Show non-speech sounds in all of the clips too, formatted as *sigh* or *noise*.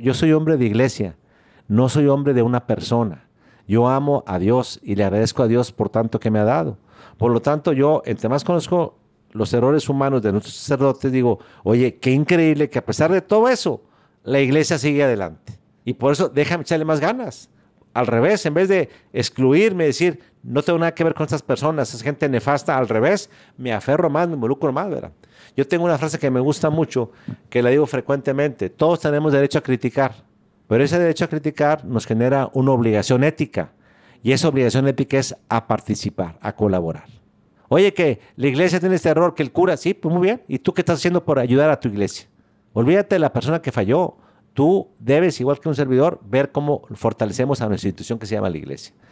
Yo soy hombre de iglesia, no soy hombre de una persona. Yo amo a Dios y le agradezco a Dios por tanto que me ha dado. Por lo tanto, yo, entre más conozco los errores humanos de nuestros sacerdotes, digo, oye, qué increíble que a pesar de todo eso, la iglesia sigue adelante. Y por eso déjame echarle más ganas. Al revés, en vez de excluirme, decir, no tengo nada que ver con estas personas, es gente nefasta, al revés, me aferro más, me involucro más, ¿verdad? Yo tengo una frase que me gusta mucho, que la digo frecuentemente, todos tenemos derecho a criticar, pero ese derecho a criticar nos genera una obligación ética, y esa obligación ética es a participar, a colaborar. Oye, que la iglesia tiene este error, que el cura, sí, pues muy bien, ¿y tú qué estás haciendo por ayudar a tu iglesia? Olvídate de la persona que falló, tú debes, igual que un servidor, ver cómo fortalecemos a nuestra institución que se llama la iglesia.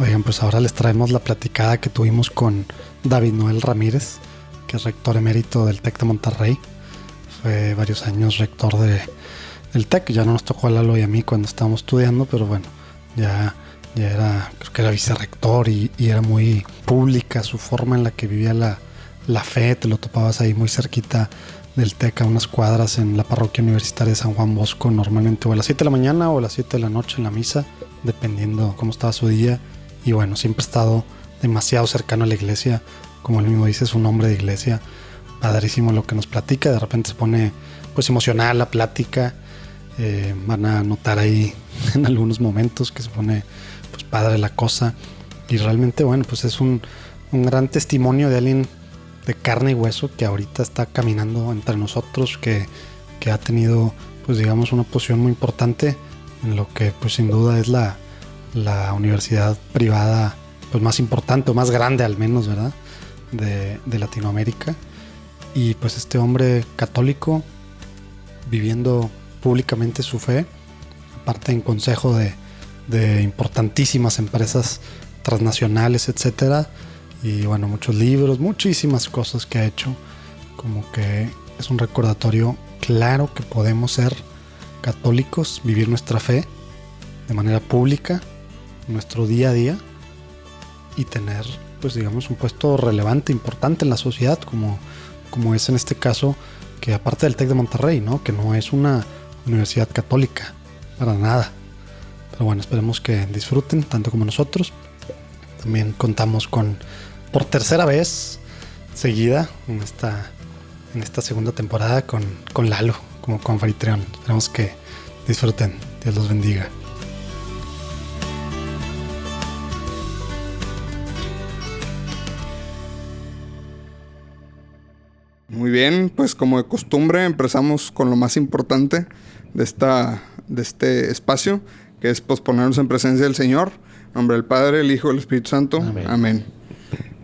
Oigan, pues ahora les traemos la platicada que tuvimos con David Noel Ramírez, que es rector emérito del TEC de Monterrey. Fue varios años rector de, del TEC. Ya no nos tocó a Lalo y a mí cuando estábamos estudiando, pero bueno, ya, ya era, creo que era vicerrector y, era muy pública su forma en la que vivía la, la fe. Te lo topabas ahí muy cerquita del TEC a unas cuadras en la parroquia universitaria de San Juan Bosco, normalmente o a las 7 de la mañana o a las 7 de la noche en la misa, dependiendo cómo estaba su día y bueno, siempre he estado demasiado cercano a la iglesia, como él mismo dice, es un hombre de iglesia, padrísimo lo que nos platica, de repente se pone pues emocional la plática, eh, van a notar ahí *laughs* en algunos momentos que se pone pues padre la cosa. Y realmente bueno, pues es un, un gran testimonio de alguien de carne y hueso que ahorita está caminando entre nosotros, que, que ha tenido pues digamos una posición muy importante en lo que pues sin duda es la, la universidad privada pues más importante o más grande al menos, ¿verdad? De, Latinoamérica. Y pues este hombre católico viviendo públicamente su fe, aparte en consejo de, de importantísimas empresas transnacionales, etcétera. Y bueno, muchos libros, muchísimas cosas que ha hecho. Como que es un recordatorio claro que podemos ser católicos, vivir nuestra fe de manera pública nuestro día a día y tener, pues digamos, un puesto relevante, importante en la sociedad, como, como es en este caso, que aparte del TEC de Monterrey, ¿no? Que no es una universidad católica, para nada. Pero bueno, esperemos que disfruten, tanto como nosotros. También contamos con, por tercera vez seguida, en esta, en esta segunda temporada, con, con Lalo, como con anfitrión. Esperemos que disfruten. Dios los bendiga. Muy bien, pues como de costumbre empezamos con lo más importante de, esta, de este espacio, que es posponernos en presencia del Señor. En nombre del Padre, el Hijo y el Espíritu Santo. Amén. Amén.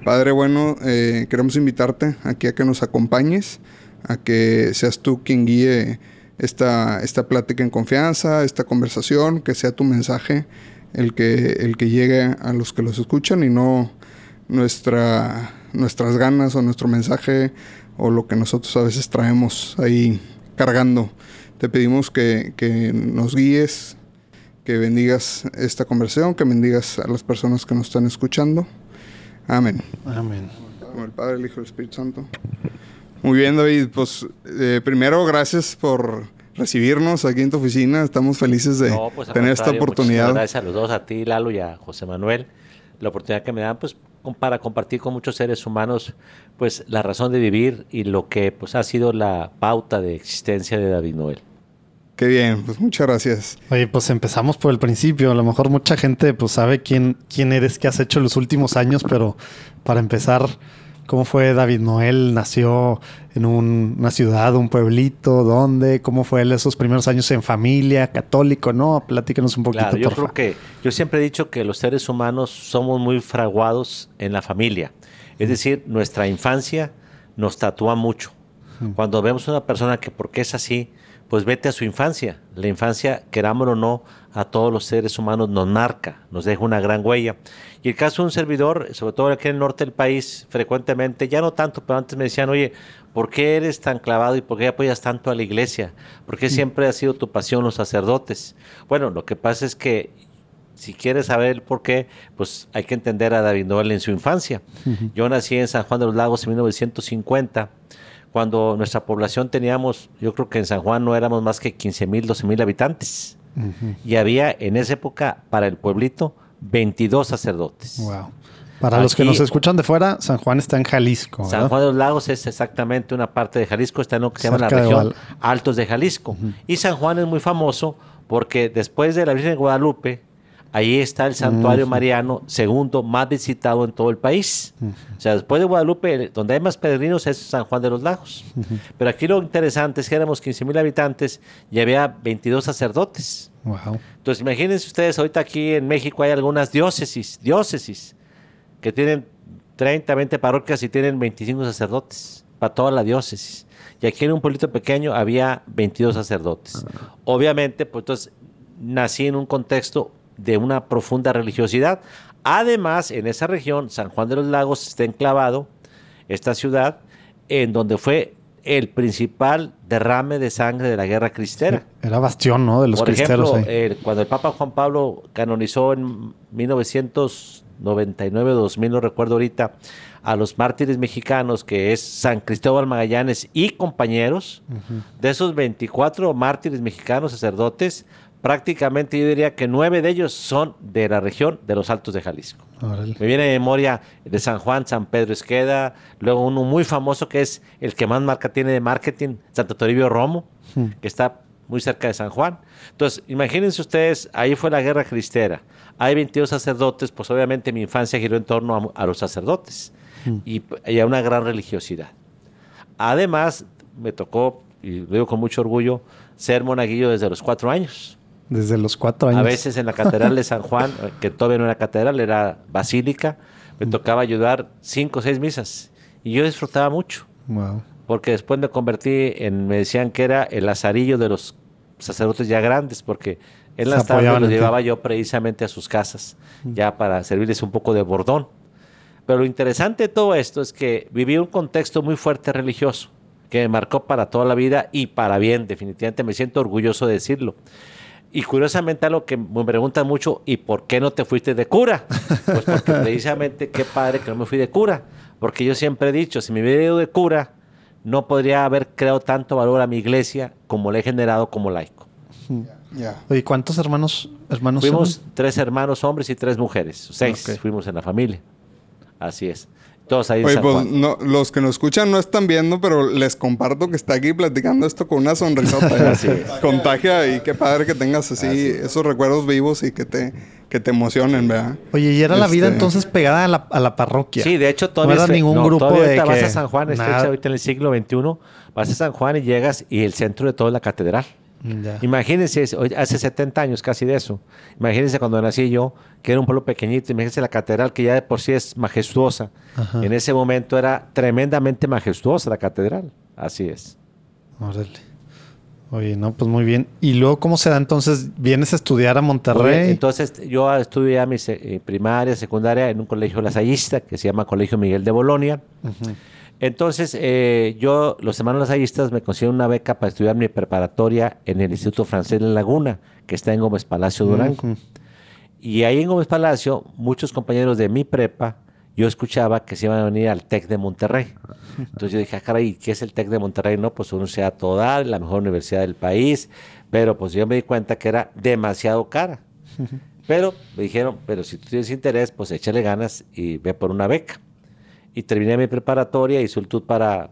Padre bueno, eh, queremos invitarte aquí a que nos acompañes, a que seas tú quien guíe esta, esta plática en confianza, esta conversación, que sea tu mensaje el que, el que llegue a los que los escuchan y no nuestra, nuestras ganas o nuestro mensaje o lo que nosotros a veces traemos ahí cargando. Te pedimos que, que nos guíes, que bendigas esta conversación, que bendigas a las personas que nos están escuchando. Amén. Amén. Como el Padre, el Hijo y el Espíritu Santo. Muy bien, David. Pues eh, primero, gracias por recibirnos aquí en tu oficina. Estamos felices de No, pues, tener esta oportunidad. Gracias a los dos, a ti, Lalo, y a José Manuel, la oportunidad que me dan pues, para compartir con muchos seres humanos pues, la razón de vivir y lo que pues, ha sido la pauta de existencia de David Noel. Qué bien, pues muchas gracias. Oye, pues empezamos por el principio. A lo mejor mucha gente pues sabe quién, quién eres, qué has hecho en los últimos años, pero para empezar, ¿cómo fue David Noel? ¿Nació en un- una ciudad, un pueblito? ¿Dónde? ¿Cómo fue él esos primeros años en familia, católico? No, platícanos un poquito, Claro, yo porfa. creo que yo siempre he dicho que los seres humanos somos muy fraguados en la familia. Es decir, nuestra infancia nos tatúa mucho. Cuando vemos una persona que porque es así, pues vete a su infancia. La infancia, querámoslo o no, a todos los seres humanos nos marca, nos deja una gran huella. Y el caso de un servidor, sobre todo aquí en el norte del país, frecuentemente, ya no tanto, pero antes me decían, oye, ¿por qué eres tan clavado y por qué apoyas tanto a la iglesia? ¿Por qué siempre ha sido tu pasión los sacerdotes? Bueno, lo que pasa es que si quieres saber el por qué, pues hay que entender a David Noel en su infancia. Yo nací en San Juan de los Lagos en 1950 cuando nuestra población teníamos, yo creo que en San Juan no éramos más que 15 mil, 12 mil habitantes. Y había en esa época para el pueblito 22 sacerdotes. Wow. Para los que nos escuchan de fuera, San Juan está en Jalisco. San Juan de los Lagos es exactamente una parte de Jalisco, está en lo que se llama la región Altos de Jalisco. Y San Juan es muy famoso porque después de la Virgen de Guadalupe, Ahí está el santuario mariano segundo más visitado en todo el país. O sea, después de Guadalupe, donde hay más peregrinos es San Juan de los Lagos. Pero aquí lo interesante es que éramos 15 mil habitantes y había 22 sacerdotes. Wow. Entonces, imagínense ustedes, ahorita aquí en México hay algunas diócesis, diócesis, que tienen 30, 20 parroquias y tienen 25 sacerdotes para toda la diócesis. Y aquí en un pueblito pequeño había 22 sacerdotes. Ah. Obviamente, pues entonces nací en un contexto de una profunda religiosidad. Además, en esa región, San Juan de los Lagos está enclavado, esta ciudad, en donde fue el principal derrame de sangre de la guerra cristera. *laughs* Era bastión, ¿no? De los Por ejemplo, cuando el Papa Juan Pablo canonizó en 1999, 2000, no recuerdo ahorita, a los mártires mexicanos, que es San Cristóbal Magallanes y compañeros, de esos 24 mártires mexicanos, sacerdotes, prácticamente yo diría que nueve de ellos son de la región de los Altos de Jalisco. Me viene de memoria de San Juan, San Pedro Esqueda, luego uno muy famoso que es el que más marca tiene de marketing, Santo Toribio Romo, hmm. que está muy cerca de San Juan. Entonces, imagínense ustedes, ahí fue la guerra cristera. Hay 22 sacerdotes, pues obviamente mi infancia giró en torno a, los sacerdotes hmm. y, y, a una gran religiosidad. Además, me tocó, y lo digo con mucho orgullo, ser monaguillo desde los cuatro años. Desde los cuatro años. A veces en la Catedral de San Juan, *laughs* que todavía no era catedral, era basílica, me tocaba ayudar cinco o seis misas. Y yo disfrutaba mucho. Wow. Porque después me convertí en, me decían que era el lazarillo de los sacerdotes ya grandes, porque en las tardes los llevaba yo precisamente a sus casas, ya para servirles un poco de bordón. Pero lo interesante de todo esto es que viví un contexto muy fuerte religioso, que me marcó para toda la vida y para bien, definitivamente me siento orgulloso de decirlo. Y curiosamente lo que me preguntan mucho, ¿y por qué no te fuiste de cura? Pues porque *laughs* precisamente qué padre que no me fui de cura. Porque yo siempre he dicho, si me hubiera ido de cura, no podría haber creado tanto valor a mi iglesia como le he generado como laico. ¿Y cuántos hermanos, hermanos Fuimos tres hermanos hombres y tres mujeres. Seis fuimos en la familia. Así es. Todos ahí Oye, pues no, los que nos escuchan no están viendo, pero les comparto que está aquí platicando esto con una sonrisota. *laughs* así Contagia y qué padre que tengas así, esos recuerdos vivos y que te, que te emocionen, ¿verdad? Oye, y era la vida este, entonces pegada a la, a la, parroquia. Sí, de hecho todavía... No era ningún grupo de vas a San Juan, ahorita en el siglo XXI, vas a San Juan y llegas y el centro de todo es la catedral. Imagínense, hace 70 años casi de eso. Imagínense cuando nací yo, que era un pueblo pequeñito. Imagínense la catedral, que ya de por sí es majestuosa. En ese momento era tremendamente majestuosa la catedral. Así es. Órale. Oye, no, pues muy bien. ¿Y luego cómo se da entonces? ¿Vienes a estudiar a Monterrey? entonces yo estudié mi eh, primaria, secundaria en un colegio lasallista que se llama Colegio Miguel de Bolonia. Entonces, eh, yo, los hermanos lasallistas, me consiguieron una beca para estudiar mi preparatoria en el Instituto Francés de Laguna, que está en Gómez Palacio, Durango. Y ahí en Gómez Palacio, muchos compañeros de mi prepa, yo escuchaba que se iban a venir al TEC de Monterrey. Entonces yo dije, ah, caray, ¿qué es el TEC de Monterrey? No, pues una universidad toda, la mejor universidad del país. Pero pues yo me di cuenta que era demasiado cara. Pero me dijeron, pero si tú tienes interés, pues échale ganas y ve por una beca y terminé mi preparatoria y solicitud para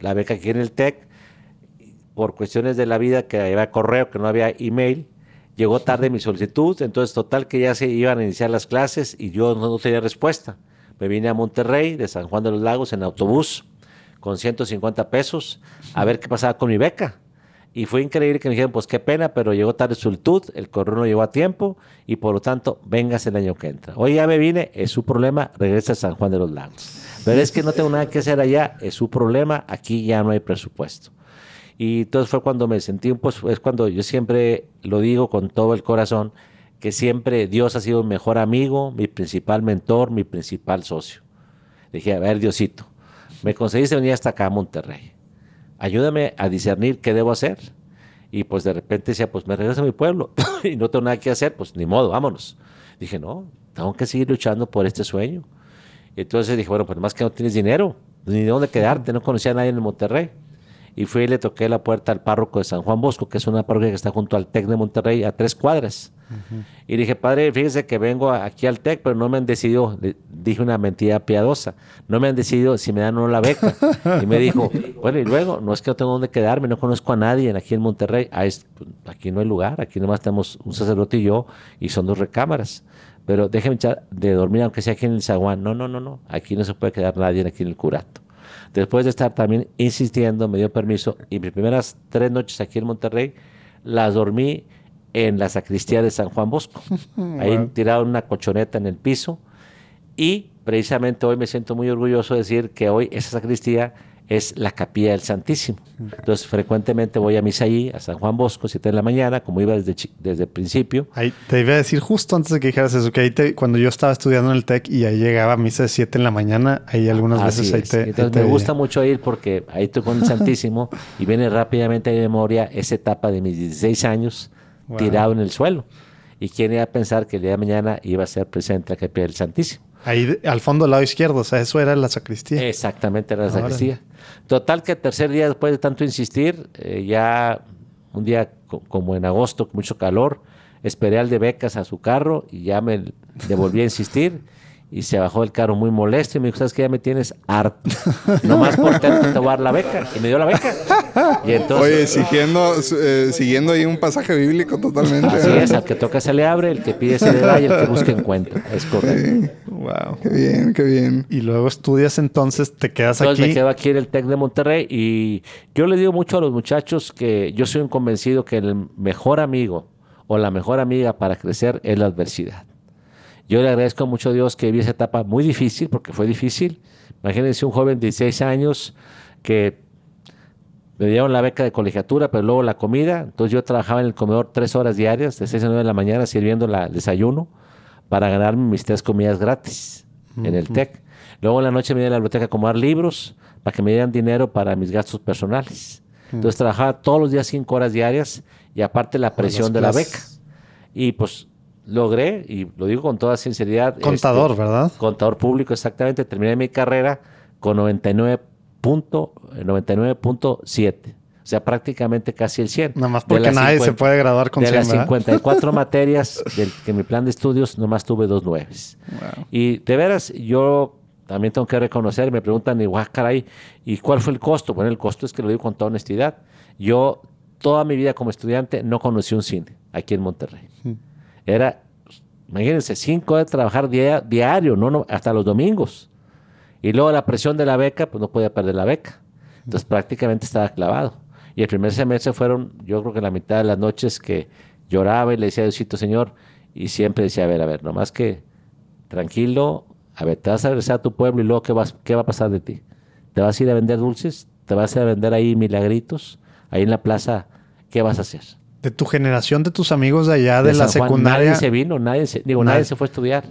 la beca aquí en el TEC. Por cuestiones de la vida, que había correo, que no había email, llegó tarde mi solicitud, entonces total que ya se iban a iniciar las clases y yo no, tenía respuesta. Me vine a Monterrey, de San Juan de los Lagos, en autobús, con 150 pesos, a ver qué pasaba con mi beca. Y fue increíble que me dijeron, pues qué pena, pero llegó tarde solicitud, el correo no llegó a tiempo y por lo tanto, vengas el año que entra. Hoy ya me vine, es su problema, regresa a San Juan de los Lagos. Pero es que no tengo nada que hacer allá, es su problema, aquí ya no hay presupuesto. Y entonces fue cuando me sentí, pues es cuando yo siempre lo digo con todo el corazón, que siempre Dios ha sido mi mejor amigo, mi principal mentor, mi principal socio. dije, a ver, Diosito, me conseguiste venir hasta acá a Monterrey. Ayúdame a discernir qué debo hacer. Y pues de repente decía, pues me regreso a mi pueblo *laughs* y no tengo nada que hacer, pues ni modo, vámonos. Dije, no, tengo que seguir luchando por este sueño. Y entonces dije, bueno, pues más que no tienes dinero, ni de dónde quedarte, no conocía a nadie en Monterrey. Y fui y le toqué la puerta al párroco de San Juan Bosco, que es una parroquia que está junto al TEC de Monterrey, a tres cuadras. Y dije, padre, fíjese que vengo aquí al TEC, pero no me han decidido, dije una mentira piadosa, no me han decidido si me dan o no la beca. Y me dijo, bueno, y luego, no es que no tengo dónde quedarme, no conozco a nadie aquí en Monterrey. Ah, aquí no hay lugar, aquí nomás tenemos un sacerdote y yo, y son dos recámaras pero déjeme echar de dormir, aunque sea aquí en el zaguán. No, no, no, no. Aquí no se puede quedar nadie aquí en el curato. Después de estar también insistiendo, me dio permiso y mis primeras tres noches aquí en Monterrey las dormí en la sacristía de San Juan Bosco. *laughs* Ahí tiraron una colchoneta en el piso y precisamente hoy me siento muy orgulloso de decir que hoy esa sacristía es la capilla del Santísimo. Entonces, frecuentemente voy a misa allí, a San Juan Bosco, 7 de la mañana, como iba desde, desde el principio. Ahí te iba a decir justo antes de que dijeras eso, que ahí te, cuando yo estaba estudiando en el TEC y ahí llegaba a misa de 7 en la mañana, ahí algunas veces ahí te, Entonces, me gusta mucho ir porque ahí estoy con el Santísimo *laughs* y viene rápidamente a mi memoria esa etapa de mis 16 años tirado en el suelo. ¿Y quién iba a pensar que el día de mañana iba a ser presente la capilla del Santísimo? Ahí al fondo, al lado izquierdo, o sea, eso era la sacristía. Exactamente, era la sacristía. Total que el tercer día, después de tanto insistir, eh, ya un día como en agosto, con mucho calor, esperé al de becas a su carro y ya me devolví a insistir y se bajó del carro muy molesto y me dijo, ¿sabes qué? Ya me tienes harto. *laughs* Nomás por tanto te voy a dar la beca. Y me dio la beca. Y entonces, Oye, siguiendo, eh, siguiendo ahí un pasaje bíblico totalmente. Así es, al que toca se le abre, el que pide se le da y el que busca encuentra. Es correcto. Wow. Qué bien, qué bien. Y luego estudias entonces, te quedas entonces aquí. me quedo aquí en el TEC de Monterrey y yo le digo mucho a los muchachos que yo soy un convencido que el mejor amigo o la mejor amiga para crecer es la adversidad. Yo le agradezco mucho a Dios que vi esa etapa muy difícil, porque fue difícil. Imagínense un joven de 16 años que me dieron la beca de colegiatura, pero luego la comida. Entonces yo trabajaba en el comedor tres horas diarias, de 6 a 9 de la mañana, sirviendo el desayuno para ganarme mis tres comidas gratis en el TEC. Luego en la noche me iba a la biblioteca a acomodar libros para que me dieran dinero para mis gastos personales. Entonces trabajaba todos los días cinco horas diarias y aparte la presión de la beca. Y pues logré, y lo digo con toda sinceridad. Contador, este, ¿verdad? Contador público, exactamente. Terminé mi carrera con 99.7. o sea, prácticamente casi el 100. Nada más porque nadie se puede graduar con de 100, De las 54 *laughs* materias del que mi plan de estudios, nomás tuve dos nueves. Y de veras, yo también tengo que reconocer, me preguntan, y caray, ¿y cuál fue el costo? Bueno, el costo es que lo digo con toda honestidad. Yo, toda mi vida como estudiante, no conocí un cine aquí en Monterrey. Era, imagínense, cinco de trabajar diario, no, no, hasta los domingos. Y luego la presión de la beca, pues no podía perder la beca. Entonces prácticamente estaba clavado. Y el primer semestre fueron, yo creo que la mitad de las noches que lloraba y le decía, Diosito Señor, y siempre decía, a ver, a ver, nomás que tranquilo, a ver, te vas a regresar a tu pueblo y luego, ¿qué, vas, qué va a pasar de ti? ¿Te vas a ir a vender dulces? ¿Te vas a ir a vender ahí milagritos? Ahí en la plaza, ¿qué vas a hacer? De tu generación, de tus amigos de allá, de, la secundaria. Nadie se vino, nadie se, digo, nadie. se fue a estudiar.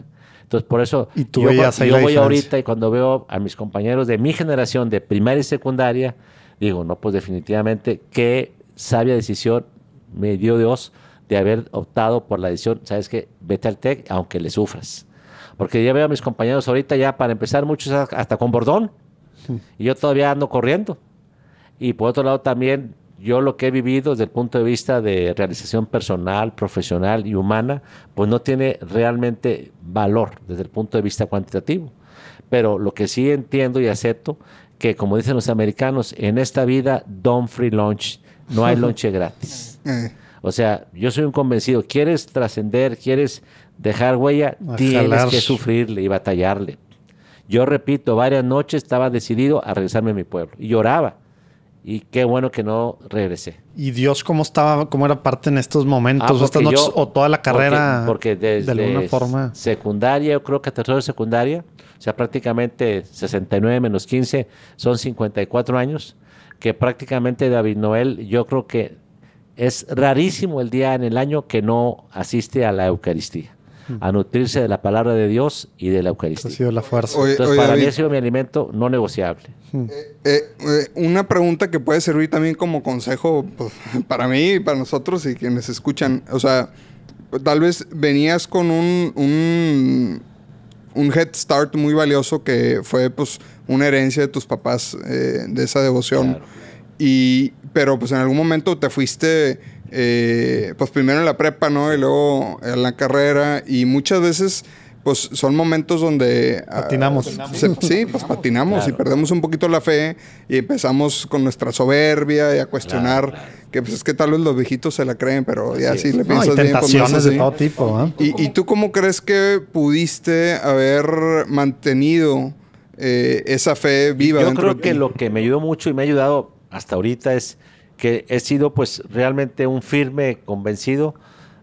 Entonces, por eso ¿Y tú yo, yo voy ahorita y cuando veo a mis compañeros de mi generación, de primaria y secundaria, digo, no, pues definitivamente qué sabia decisión me dio Dios de haber optado por la decisión, sabes que vete al TEC aunque le sufras. Porque ya veo a mis compañeros ahorita ya, para empezar, muchos hasta con bordón. Y yo todavía ando corriendo. Y por otro lado también yo lo que he vivido desde el punto de vista de realización personal, profesional y humana, pues no tiene realmente valor desde el punto de vista cuantitativo. Pero lo que sí entiendo y acepto, que como dicen los americanos, en esta vida, don't free lunch, no hay lonche *laughs* gratis. Eh. O sea, yo soy un convencido, quieres trascender, quieres dejar huella, tienes que sufrirle y batallarle. Yo repito, varias noches estaba decidido a regresarme a mi pueblo y lloraba y qué bueno que no regresé. ¿Y Dios cómo estaba, cómo era parte en estos momentos, ah, o, toda la carrera? Porque, desde de alguna forma. secundaria, yo creo que tercero de secundaria, o sea, prácticamente 69 menos 15 son 54 años. que prácticamente David Noel, yo creo que es rarísimo el día en el año que no asiste a la Eucaristía, a nutrirse de la palabra de Dios y de la Ha Eucaristía. sido la fuerza. Oye, Entonces, oye, para mí ha sido mi alimento no negociable. eh, eh, una pregunta que puede servir también como consejo pues, *laughs* para mí y para nosotros y quienes escuchan. O sea, tal vez venías con un, un, un head start muy valioso que fue pues una herencia de tus papás eh, de esa devoción. Claro. Y, pero pues en algún momento te fuiste, eh, pues primero en la prepa, ¿no? Y luego en la carrera. Y muchas veces, pues son momentos donde... ah, Patinamos. se- sí, pues patinamos y perdemos un poquito la fe y empezamos con nuestra soberbia y a cuestionar Claro, claro. que pues es que tal vez los viejitos se la creen, pero ya Así sí le No, hay piensas bien, pues, no tentaciones de todo tipo. ¿eh? ¿Y, y tú cómo crees que pudiste haber mantenido eh, esa fe viva Yo dentro creo de que ti? lo que me ayudó mucho y me ha ayudado hasta ahorita es que he sido pues realmente un firme convencido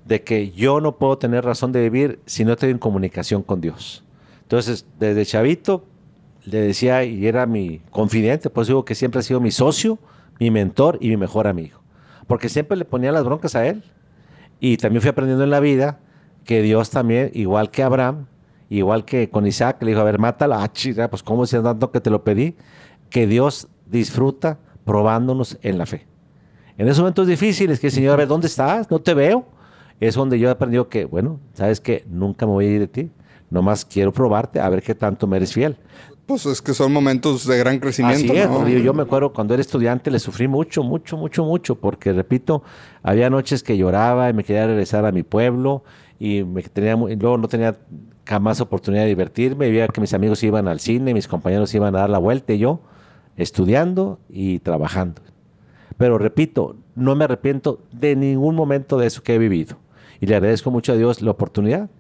de que yo no puedo tener razón de vivir si no estoy en comunicación con Dios. Entonces, desde chavito le decía y era mi confidente, pues digo que siempre ha sido mi socio, mi mentor y mi mejor amigo. Porque siempre le ponía las broncas a él. Y también fui aprendiendo en la vida que Dios también, igual que Abraham, igual que con Isaac, le dijo, a ver, mátala, ah, chira, pues cómo si tanto que te lo pedí, que Dios disfruta probándonos en la fe. En esos momentos difíciles, que Señor, a ver, ¿dónde estás? No te veo. Es donde yo he aprendido que, bueno, sabes que nunca me voy a ir de ti. Nomás quiero probarte a ver qué tanto me eres fiel. Pues es que son momentos de gran crecimiento, Así es, yo me acuerdo cuando era estudiante le sufrí mucho, mucho, mucho, mucho, porque repito, había noches que lloraba y me quería regresar a mi pueblo y me tenía, y luego no tenía jamás oportunidad de divertirme, y veía que mis amigos iban al cine, mis compañeros iban a dar la vuelta y yo estudiando y trabajando. Pero repito, no me arrepiento de ningún momento de eso que he vivido. Y le agradezco mucho a Dios la oportunidad.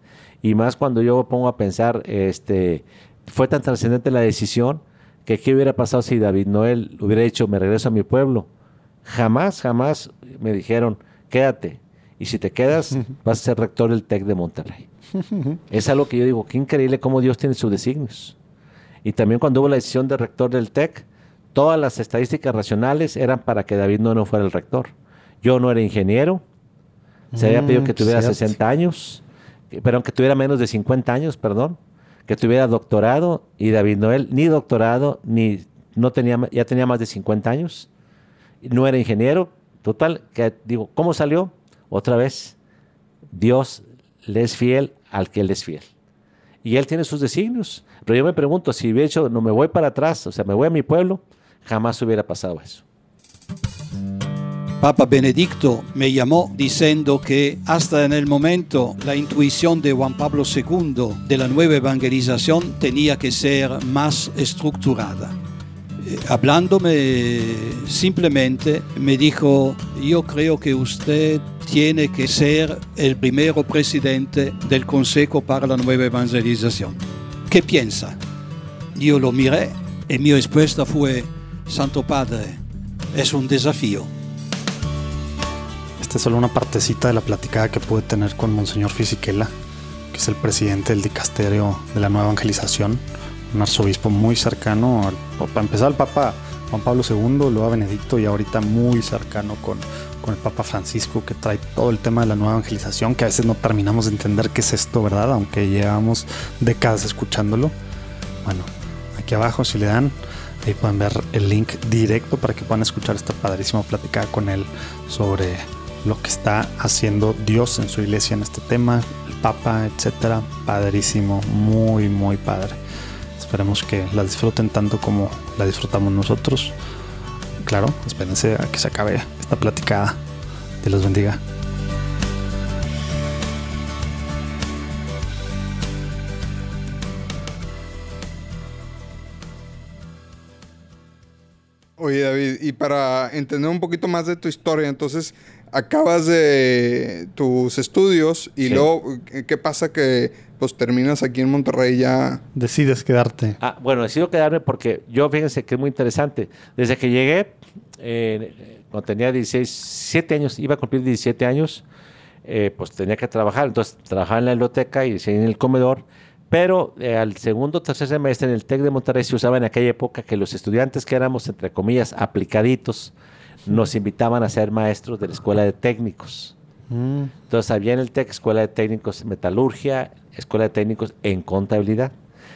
Y más cuando yo pongo a pensar, este, fue tan trascendente la decisión que qué hubiera pasado si David Noel hubiera dicho, me regreso a mi pueblo. Jamás, jamás me dijeron, quédate. Y si te quedas, *laughs* vas a ser rector del TEC de Monterrey. es algo que yo digo, qué increíble cómo Dios tiene sus designios. Y también cuando hubo la decisión de rector del TEC, todas las estadísticas racionales eran para que David no, no fuera el rector. Yo no era ingeniero, se había pedido que Mm, tuviera cierto. 60 años, perdón, que tuviera menos de 50 años, perdón, que tuviera doctorado y David Noel ni doctorado ni no tenía ya tenía más de 50 años. No era ingeniero, total, que digo, ¿cómo salió? Otra vez Dios le es fiel al que él es fiel. Y él tiene sus designios. Pero yo me pregunto, si hubiera hecho, no me voy para atrás, o sea, me voy a mi pueblo, jamás hubiera pasado eso. Papa Benedicto me llamó diciendo que hasta en el momento la intuición de Juan Pablo II de la nueva evangelización tenía que ser más estructurada. Eh, hablándome simplemente me dijo, yo creo que usted tiene que ser el primero presidente del Consejo para la Nueva Evangelización. ¿Qué piensa? Yo lo miré y mi respuesta fue, Santo Padre, es un desafío. Esta es solo una partecita de la platicada que pude tener con Monseñor Fisichella, que es el presidente del dicasterio de la nueva evangelización, un arzobispo muy cercano, al, para empezar al Papa Juan Pablo II, luego a Benedicto y ahorita muy cercano con, con el Papa Francisco, que trae todo el tema de la nueva evangelización, que a veces no terminamos de entender qué es esto, ¿verdad? Aunque llevamos décadas escuchándolo. Bueno, aquí abajo si le dan, ahí pueden ver el link directo para que puedan escuchar esta padrísima platicada con él sobre lo que está haciendo Dios en su iglesia en este tema, el Papa, etcétera. Padrísimo, muy, muy padre. Esperemos que la disfruten tanto como la disfrutamos nosotros. Claro, espérense a que se acabe esta platicada. Dios bendiga. Oye, David, y para entender un poquito más de tu historia, entonces acabas de tus estudios y Sí. luego, ¿qué- ¿qué pasa que pues terminas aquí en Monterrey ya? Decides quedarte. Ah, bueno, decido quedarme porque yo, fíjense que es muy interesante. Desde que llegué, eh, cuando tenía 16, 7 años, iba a cumplir 17 años, eh, pues tenía que trabajar. Entonces trabajaba en la biblioteca y en el comedor, Pero eh, al segundo o tercer semestre en el TEC de Monterrey se usaba en aquella época que los estudiantes que éramos, entre comillas, aplicaditos, nos invitaban a ser maestros de la escuela de técnicos. Mm. Entonces había en el TEC escuela de técnicos en metalurgia, escuela de técnicos en contabilidad.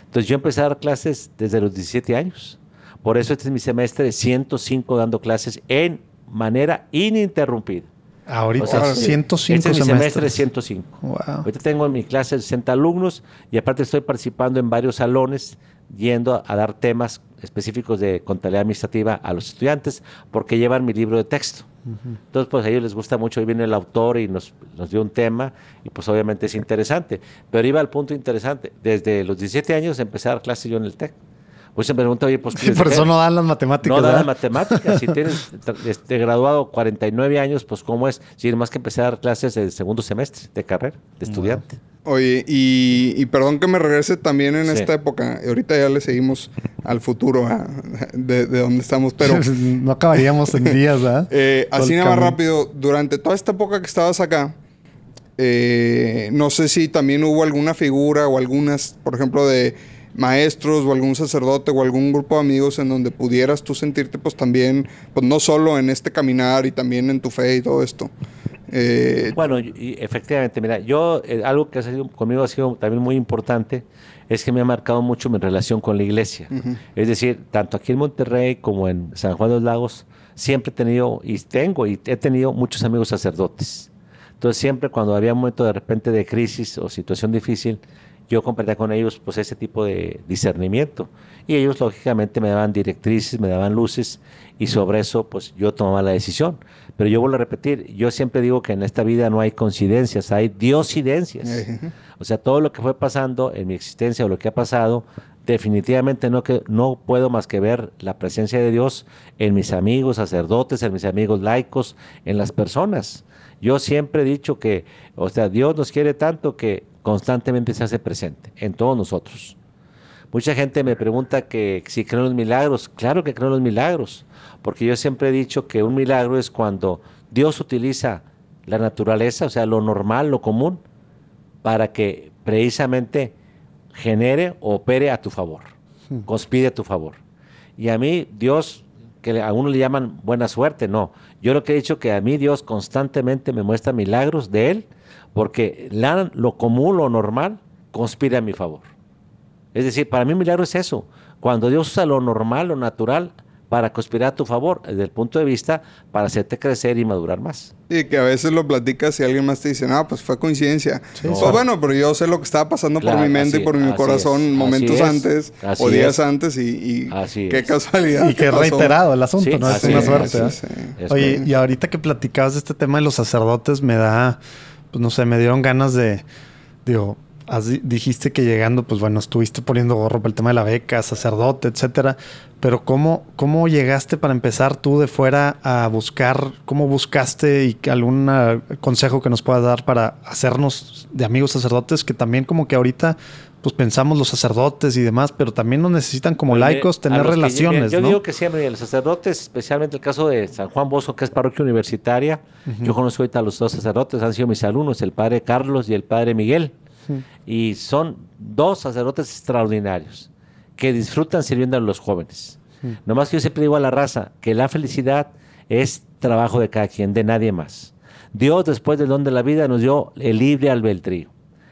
Entonces yo empecé a dar clases desde los 17 años. Por eso este es mi semestre de 105 dando clases en manera ininterrumpida. Ahorita O sea, 105 este es mi semestre semestres. 105. Wow. Ahorita tengo en mi clase 60 alumnos y aparte estoy participando en varios salones yendo a, a dar temas específicos de contabilidad administrativa a los estudiantes porque llevan mi libro de texto. Entonces, pues a ellos les gusta mucho. Hoy viene el autor y nos, nos dio un tema y pues obviamente es interesante. Pero iba al punto interesante. Desde los 17 años empecé a dar clases yo en el TEC. Pues se me pregunta, oye, pues... *laughs* Sí, por eso no dan las matemáticas. No da ¿verdad? matemáticas. Si tienes *laughs* este, graduado 49 años, pues ¿cómo es? Si más que empecé a dar clases el segundo semestre de carrera, de estudiante. Oye, y, y perdón que me regrese también en Sí. esta época. Ahorita ya le seguimos al futuro de, de donde estamos, pero *laughs* no acabaríamos en días, ¿verdad? eh, así nada más rápido. Durante toda esta época que estabas acá, eh, no sé si también hubo alguna figura o algunas, por ejemplo, de maestros o algún sacerdote o algún grupo de amigos en donde pudieras tú sentirte pues también, pues no solo en este caminar y también en tu fe y todo esto. Eh, Bueno, y- efectivamente, mira, yo, eh, algo que ha sido conmigo ha sido también muy importante, es que me ha marcado mucho mi relación con la iglesia. Es decir, tanto aquí en Monterrey como en San Juan de los Lagos, siempre he tenido, y tengo, y he tenido muchos amigos sacerdotes. Entonces, siempre cuando había un momento de repente de crisis o situación difícil, yo compartía con ellos pues ese tipo de discernimiento. Y ellos, lógicamente, me daban directrices, me daban luces, y sobre eso, pues yo tomaba la decisión. Pero yo vuelvo a repetir, yo siempre digo que en esta vida no hay coincidencias, hay diosidencias. O sea, todo lo que fue pasando en mi existencia o lo que ha pasado, definitivamente no, que, no puedo más que ver la presencia de Dios en mis amigos sacerdotes, en mis amigos laicos, en las personas. Yo siempre he dicho que, o sea, Dios nos quiere tanto que constantemente se hace presente en todos nosotros. Mucha gente me pregunta que si creo en los milagros. Claro que creo en los milagros, porque yo siempre he dicho que un milagro es cuando Dios utiliza la naturaleza, o sea, lo normal, lo común, para que precisamente genere o opere a tu favor, conspire a tu favor. Y a mí Dios, que a uno le llaman buena suerte, no. Yo lo que he dicho que a mí Dios constantemente me muestra milagros de Él, porque la- lo común, lo normal, conspira a mi favor. Es decir, para mí un milagro es eso, cuando Dios usa lo normal, lo natural, para conspirar a tu favor, desde el punto de vista para hacerte crecer y madurar más. Y que a veces lo platicas y alguien más te dice, no, pues fue coincidencia. Pues sí. bueno, pero yo sé lo que estaba pasando Claro, por mi mente y por mi corazón es, momentos es, antes así o días es. antes y, y Así qué es. casualidad. Y que pasó. reiterado el asunto, Sí, no es una es, suerte. Oye, y ahorita que platicabas de este tema de los sacerdotes, me da, pues no sé, me dieron ganas de, digo, has dijiste que llegando, pues bueno, estuviste poniendo gorro para el tema de la beca, sacerdote, etcétera. Pero ¿cómo, cómo llegaste para empezar tú de fuera a buscar, cómo buscaste y algún ah, consejo que nos puedas dar para hacernos de amigos sacerdotes que también como que ahorita pues pensamos los sacerdotes y demás, pero también nos necesitan como laicos tener que relaciones, Yo ¿no? digo que siempre, los sacerdotes, especialmente el caso de San Juan Bosco, que es parroquia universitaria, yo conozco ahorita a los dos sacerdotes, han sido mis alumnos, el padre Carlos y el padre Miguel. Y son dos sacerdotes extraordinarios que disfrutan sirviendo a los jóvenes. Nomás que yo siempre digo a la raza que la felicidad es trabajo de cada quien, de nadie más. Dios, después del don de la vida, nos dio el libre albedrío.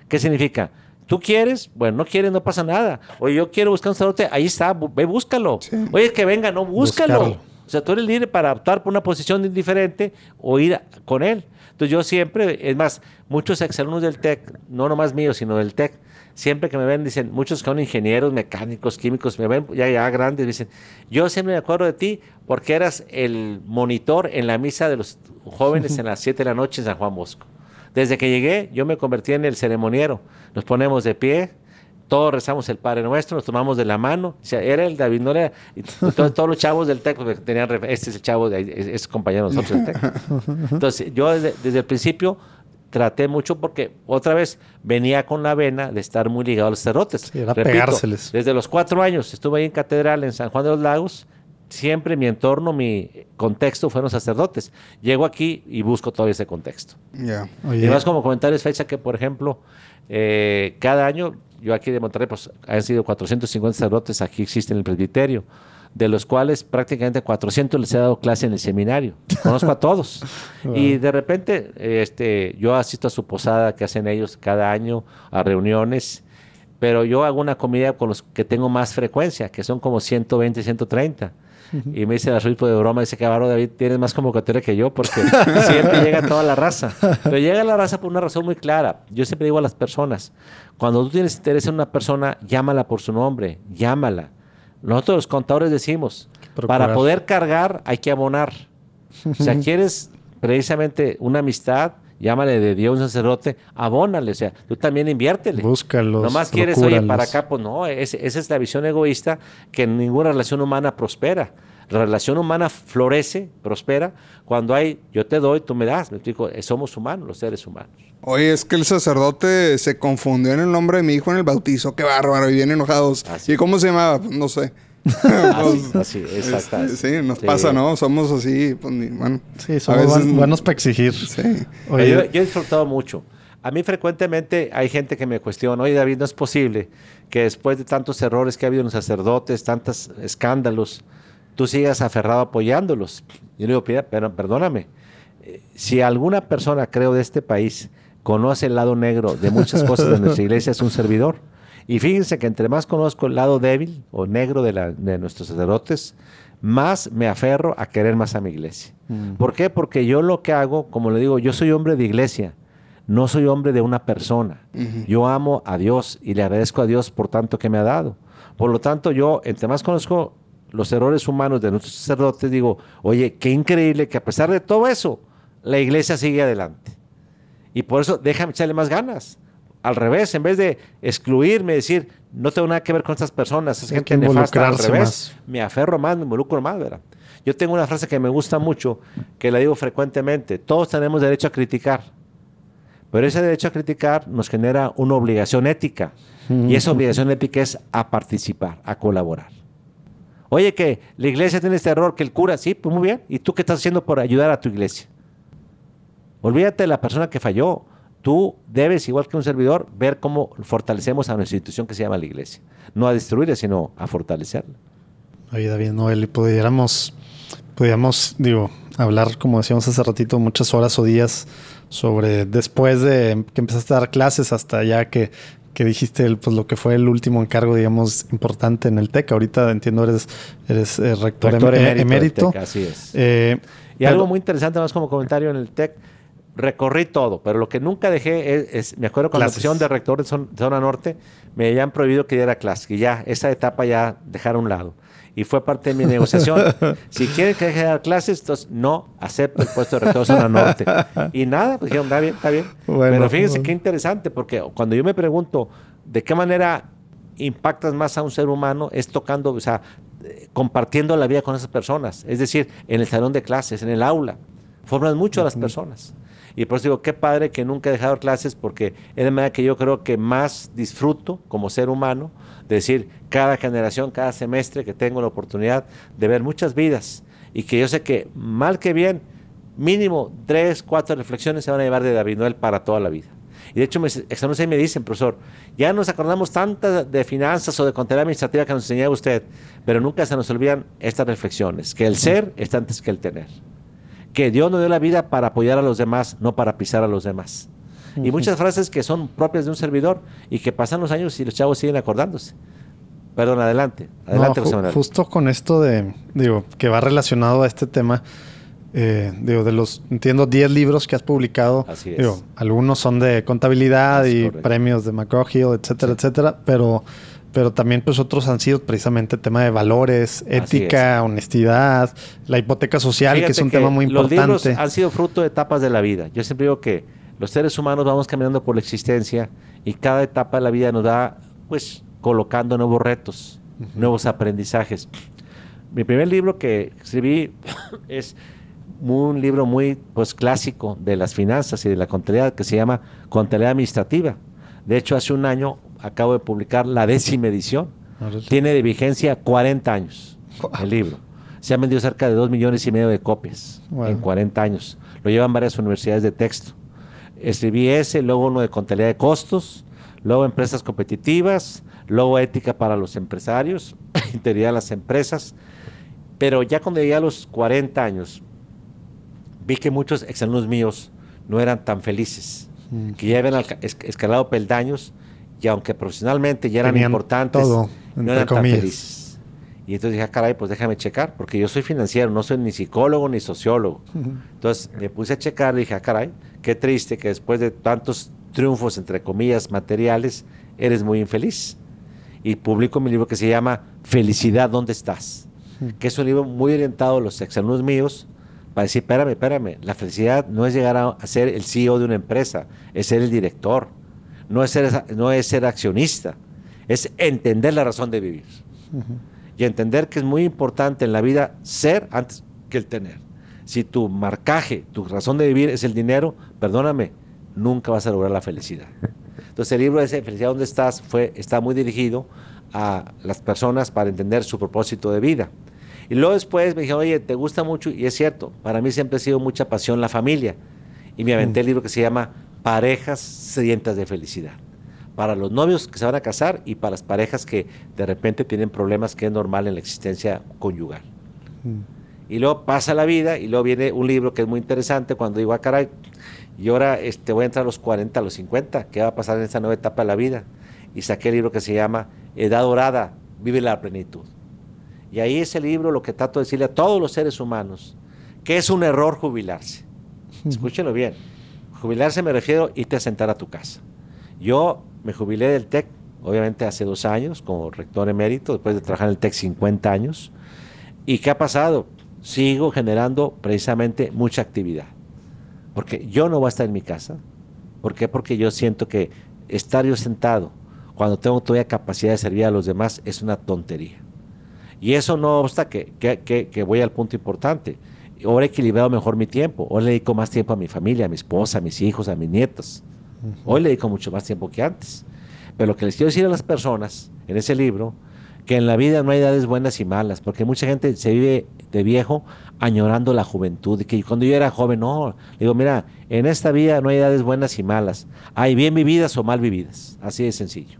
¿Qué significa? ¿Tú quieres? Bueno, no quieres, no pasa nada. Oye, yo quiero buscar un sacerdote, ahí está, ve, búscalo. Oye, que venga, no, búscalo. Buscarlo. O sea, tú eres libre para optar por una posición diferente o ir con él. Entonces yo siempre, es más, muchos exalumnos del TEC, no nomás míos, sino del TEC, siempre que me ven, dicen, muchos que son ingenieros, mecánicos, químicos, me ven ya, ya grandes, dicen, yo siempre me acuerdo de ti porque eras el monitor en la misa de los jóvenes en *laughs* las 7 de la noche en San Juan Bosco. Desde que llegué, yo me convertí en el ceremoniero. Nos ponemos de pie, todos rezamos el Padre Nuestro, nos tomamos de la mano. O sea, era el David, no era. y todos, los chavos del TEC porque tenían. Este es el chavo, de, ahí, es, es compañero de nosotros del TEC. *laughs* Entonces, yo desde, desde el principio traté mucho porque otra vez venía con la vena de estar muy ligado a los cerrotes. Sí, era pegárseles. Desde los cuatro años estuve ahí en Catedral en San Juan de los Lagos siempre mi entorno, mi contexto fueron sacerdotes. Llego aquí y busco todo ese contexto. Ya. Y más como comentarios, fecha que, por ejemplo, eh, cada año, yo aquí de Monterrey, pues han sido 450 sacerdotes, aquí existen en el presbiterio, de los cuales prácticamente 400 les he dado clase en el seminario. Conozco a todos. *laughs* Y de repente, este, yo asisto a su posada que hacen ellos cada año, a reuniones, pero yo hago una comida con los que tengo más frecuencia, que son como 120, 130. Y me dice el arzobispo de broma, dice que David, tienes más convocatoria que yo porque siempre llega toda la raza. Pero llega la raza por una razón muy clara. Yo siempre digo a las personas, cuando tú tienes interés en una persona, llámala por su nombre, llámala. Nosotros los contadores decimos, para poder cargar hay que abonar. O sea, *laughs* quieres precisamente una amistad, llámale de Dios un sacerdote, abónale, o sea, tú también inviértele. Búscalos. Nomás quieres, oye, para acá, pues no, esa es la visión egoísta que en ninguna relación humana prospera. La relación humana florece, prospera, cuando hay yo te doy, tú me das. Me explico, eh, somos humanos, los seres humanos. Oye, es que el sacerdote se confundió en el nombre de mi hijo en el bautizo. Qué bárbaro, y bien enojados. ¿Y cómo se llamaba? Pues no sé. Así, *laughs* así, exacto. Este, sí, nos pasa, ¿no? Somos así, pues, bueno. Sí, somos buenos para exigir. Sí. Oye, yo, yo he disfrutado mucho. A mí frecuentemente hay gente que me cuestiona, oye David, no es posible que después de tantos errores que ha habido en los sacerdotes, tantos escándalos, tú sigas aferrado apoyándolos. Yo le digo, pero perdóname, eh, si alguna persona, creo, de este país conoce el lado negro de muchas cosas de nuestra *laughs* iglesia, es un servidor. Y fíjense que entre más conozco el lado débil o negro de, la, de nuestros sacerdotes, más me aferro a querer más a mi iglesia. Mm. ¿Por qué? Porque yo lo que hago, como le digo, yo soy hombre de iglesia, no soy hombre de una persona. Yo amo a Dios y le agradezco a Dios por tanto que me ha dado. Por lo tanto, yo, entre más conozco los errores humanos de nuestros sacerdotes, digo, oye, qué increíble que a pesar de todo eso, la iglesia sigue adelante. Y por eso déjame echarle más ganas. Al revés, en vez de excluirme, decir, no tengo nada que ver con estas personas, es gente nefasta, al revés, me aferro más, me involucro más, ¿verdad? Yo tengo una frase que me gusta mucho, que la digo frecuentemente, todos tenemos derecho a criticar, pero ese derecho a criticar nos genera una obligación ética, y esa obligación ética es a participar, a colaborar. Oye, que la iglesia tiene este error, que el cura, sí, pues muy bien. ¿Y tú qué estás haciendo por ayudar a tu iglesia? Olvídate de la persona que falló. Tú debes, igual que un servidor, ver cómo fortalecemos a nuestra institución que se llama la iglesia. No a destruirla, sino a fortalecerla. Oye, David Noel, pudiéramos, pudiéramos, digo, hablar, como decíamos hace ratito, muchas horas o días sobre después de que empezaste a dar clases hasta ya que que dijiste pues lo que fue el último encargo, digamos, importante en el TEC. Ahorita entiendo eres, eres eh, rector, em-, emérito. así es. Eh, y algo muy interesante más como comentario en el TEC, recorrí todo, pero lo que nunca dejé es, me acuerdo cuando la pusieron de rector de zona, norte, me habían prohibido que diera clases, y ya, esa etapa ya dejar a un lado y fue parte de mi negociación. *laughs* si quieren que deje de dar clases, entonces no acepto el puesto de rector de zona norte. Y nada, pues dijeron, está bien, está bien. Pero fíjense qué interesante, porque cuando yo me pregunto de qué manera impactas más a un ser humano, es tocando, o sea, compartiendo la vida con esas personas. Es decir, en el salón de clases, en el aula. Forman mucho a las personas. Y por eso digo, qué padre que nunca he dejado clases, porque es de manera que yo creo que más disfruto como ser humano decir, cada generación, cada semestre que tengo la oportunidad de ver muchas vidas y que yo sé que mal que bien, mínimo tres, cuatro reflexiones se van a llevar de David Noel para toda la vida. Y de hecho, ahí me dicen, profesor, ya nos acordamos tantas de finanzas o de contabilidad administrativa que nos enseñaba usted, pero nunca se nos olvidan estas reflexiones, que el ser está antes que el tener, que Dios nos dio la vida para apoyar a los demás, no para pisar a los demás. Y muchas frases que son propias de un servidor y que pasan los años y los chavos siguen acordándose. Perdón, adelante. Adelante, Justo con esto de, digo, que va relacionado a este tema, eh, digo, de los, entiendo, 10 libros que has publicado. Así es. algunos son de contabilidad y premios de McGraw-Hill, etcétera, etcétera, pero, pero también pues otros han sido precisamente tema de valores, ética, honestidad, la hipoteca social, que es un tema muy importante. Los libros han sido fruto de etapas de la vida. Yo siempre digo que los seres humanos vamos caminando por la existencia y cada etapa de la vida nos va pues colocando nuevos retos, nuevos aprendizajes. Mi primer libro que escribí *coughs* es un libro muy pues clásico de las finanzas y de la contabilidad que se llama Contabilidad Administrativa. De hecho, hace un año acabo de publicar la décima edición. Tiene de vigencia 40 años el libro. Se han vendido cerca de 2 millones y medio de copias en 40 años. Lo llevan varias universidades de texto. Escribí ese, luego uno de contabilidad de costos, luego empresas competitivas, luego ética para los empresarios, *laughs* integridad de las empresas. Pero ya cuando llegué a los 40 años, vi que muchos exalumnos míos no eran tan felices, mm. que ya habían escalado peldaños y aunque profesionalmente ya eran importantes, no eran tan felices. Y entonces dije, ah, caray, pues déjame checar, porque yo soy financiero, no soy ni psicólogo ni sociólogo. Entonces me puse a checar y dije, ah, caray, qué triste que después de tantos triunfos, entre comillas, materiales, eres muy infeliz. Y publico mi libro que se llama Felicidad, ¿dónde estás? Que es un libro muy orientado a los exalumnos míos, para decir, espérame, espérame, la felicidad no es llegar a, ser el CEO de una empresa, es ser el director, no es ser, no es ser accionista, es entender la razón de vivir. Y entender que es muy importante en la vida ser antes que el tener. Si tu marcaje, tu razón de vivir es el dinero, perdóname, nunca vas a lograr la felicidad. Entonces el libro de Felicidad, ¿dónde estás? Fue, está muy dirigido a las personas para entender su propósito de vida. Y luego después me dijeron, oye, ¿te gusta mucho? Y es cierto, para mí siempre ha sido mucha pasión la familia. Y me aventé el libro que se llama Parejas sedientas de felicidad. Para los novios que se van a casar y para las parejas que de repente tienen problemas que es normal en la existencia conyugal. Y luego pasa la vida y luego viene un libro que es muy interesante cuando digo, ah, caray, y ahora este, voy a entrar a los 40, a los 50, ¿qué va a pasar en esta nueva etapa de la vida? Y saqué el libro que se llama Edad Dorada, vive la plenitud. Y ahí ese libro lo que trato de decirle a todos los seres humanos, que es un error jubilarse. Escúchenlo bien. Jubilarse me refiero irte a sentar a tu casa. Yo me jubilé del TEC, obviamente hace dos años, como rector emérito, después de trabajar en el TEC 50 años. ¿Y qué ha pasado? Sigo generando precisamente mucha actividad. Porque yo no voy a estar en mi casa. ¿Por qué? Porque yo siento que estar yo sentado cuando tengo todavía capacidad de servir a los demás es una tontería. Y eso no obsta que, que, voy al punto importante. Ahora he equilibrado mejor mi tiempo. Hoy le dedico más tiempo a mi familia, a mi esposa, a mis hijos, a mis nietos. Hoy le dedico mucho más tiempo que antes. Pero lo que les quiero decir a las personas en ese libro, que en la vida no hay edades buenas y malas, porque mucha gente se vive de viejo añorando la juventud. Y que cuando yo era joven, no, digo, mira, en esta vida no hay edades buenas y malas. Hay bien vividas o mal vividas. Así de sencillo.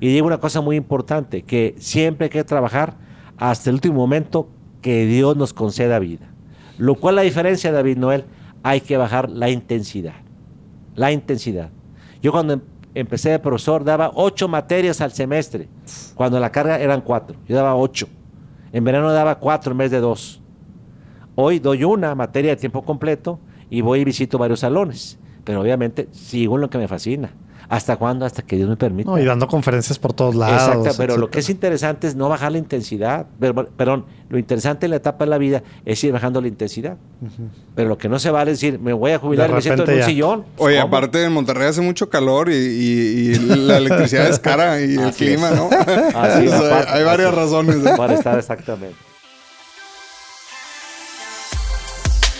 Y digo una cosa muy importante, que siempre hay que trabajar hasta el último momento que Dios nos conceda vida. Lo cual la diferencia, David Noel, hay que bajar la intensidad. La intensidad. Yo cuando em-, empecé de profesor daba ocho materias al semestre, cuando la carga eran cuatro. Yo daba ocho. En verano daba cuatro en vez de dos. Hoy doy una materia de tiempo completo y voy y visito varios salones. Pero obviamente sigo en lo que me fascina. ¿Hasta cuándo? Hasta que Dios me permita. y dando conferencias por todos lados. Exacto, pero lo que es interesante es no bajar la intensidad. perdón, lo interesante en la etapa de la vida es ir bajando la intensidad. Pero lo que no se vale es decir, me voy a jubilar y me siento en un sillón. Oye, aparte en Monterrey hace mucho calor y, la electricidad es cara y el clima, ¿no? Así *laughs* hay varias razones. Para estar exactamente.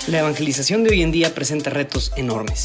La evangelización de hoy en día presenta retos enormes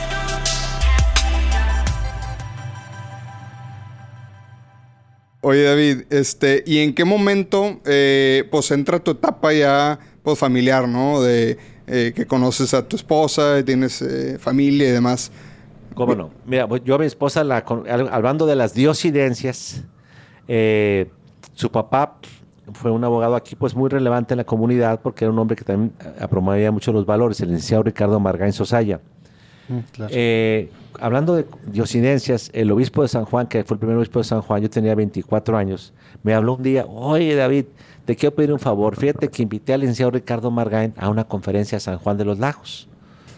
Oye, David, este, ¿y en qué momento eh, pues entra tu etapa ya pues, familiar, ¿no? De eh, que conoces a tu esposa, tienes eh, familia y demás. ¿Cómo no? Mira, pues, yo a mi esposa, la, hablando de las diosidencias, su papá fue un abogado aquí pues muy relevante en la comunidad porque era un hombre que también promovía mucho los valores, el licenciado Ricardo Margain Sosaya. Mm, eh, hablando de diosidencias, el obispo de San Juan, que fue el primer obispo de San Juan, yo tenía 24 años, me habló un día, oye David, te quiero pedir un favor, fíjate que invité al licenciado Ricardo Margain a una conferencia a San Juan de los Lagos.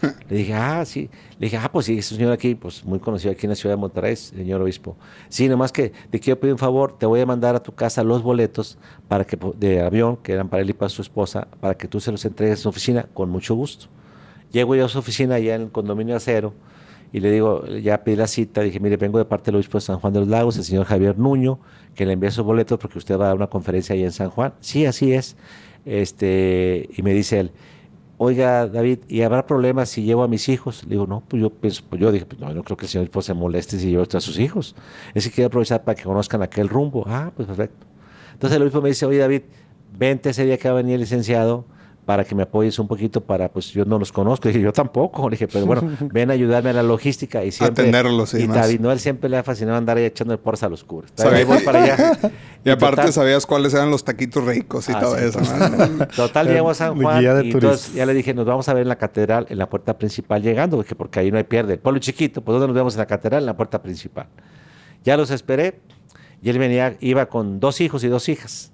*laughs* Le dije, ah, sí. Le dije, ah, pues sí, ese señor aquí, pues muy conocido aquí en la ciudad de Monterrey, señor obispo. Sí, nomás que te quiero pedir un favor, te voy a mandar a tu casa los boletos para que, de avión, que eran para él y para su esposa, para que tú se los entregues a su oficina con mucho gusto. Llego yo a su oficina allá en el condominio acero y le digo, ya pedí la cita, dije, mire, vengo de parte del obispo de San Juan de los Lagos, el señor Javier Nuño, que le envíe sus boletos porque usted va a dar una conferencia ahí en San Juan. Sí, así es. Este, y me dice él, oiga, David, ¿y habrá problemas si llevo a mis hijos? Le digo, no, pues yo pienso, pues yo dije, pues no, no creo que el señor se moleste si llevo a sus hijos. Es que quiero aprovechar para que conozcan aquel rumbo. Ah, pues perfecto. Entonces el obispo me dice, oye, David, vente ese día que va a venir el licenciado para que me apoyes un poquito para, pues yo no los conozco. *laughs* dije, yo tampoco. Le dije, pero bueno, *laughs* ven a ayudarme a la logística y siempre. Atenderlos, y David Noel siempre le ha fascinado andar ahí echando el porras a los curas. Ahí voy para allá. *laughs* y, aparte sabías cuáles eran los taquitos ricos y ah, todo eso. Total, llego a San Juan y entonces ya le dije, nos vamos a ver en la catedral, en la puerta principal llegando, porque, porque ahí no hay pierde. El pueblo chiquito, pues ¿dónde nos vemos en la catedral? En la puerta principal. Ya los esperé y él venía, iba con dos hijos y dos hijas.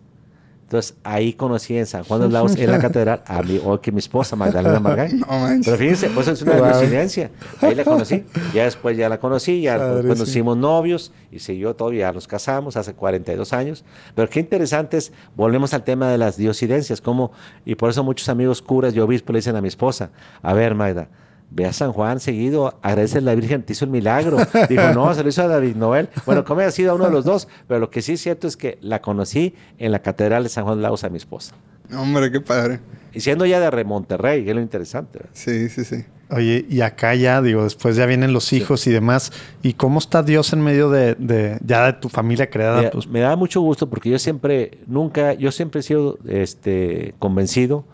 Entonces ahí conocí en San Juan de los Lagos, en la catedral, a mi, o que mi esposa, Magdalena Margay. *laughs* No Pero fíjense, pues es una coincidencia. Ahí la conocí. Ya después ya la conocí, ya nos hicimos novios y siguió todo, ya nos casamos hace 42 años. Pero qué interesante es, volvemos al tema de las diosidencias, como, y por eso muchos amigos curas y obispos le dicen a mi esposa, a ver, Magda, ve a San Juan seguido, agradece a la Virgen, te hizo el milagro. Dijo, no, se lo hizo a David Noel. Bueno, como ha sido a uno de los dos, pero lo que sí es cierto es que la conocí en la Catedral de San Juan de Lagos a mi esposa. Hombre, qué padre. Y siendo ya de Remonterrey, que es lo interesante. Sí, sí, sí. Oye, y acá ya, digo, después ya vienen los hijos y demás. ¿Y cómo está Dios en medio de, ya de tu familia creada? Pues me da mucho gusto porque yo siempre, nunca, yo siempre he sido este, convencido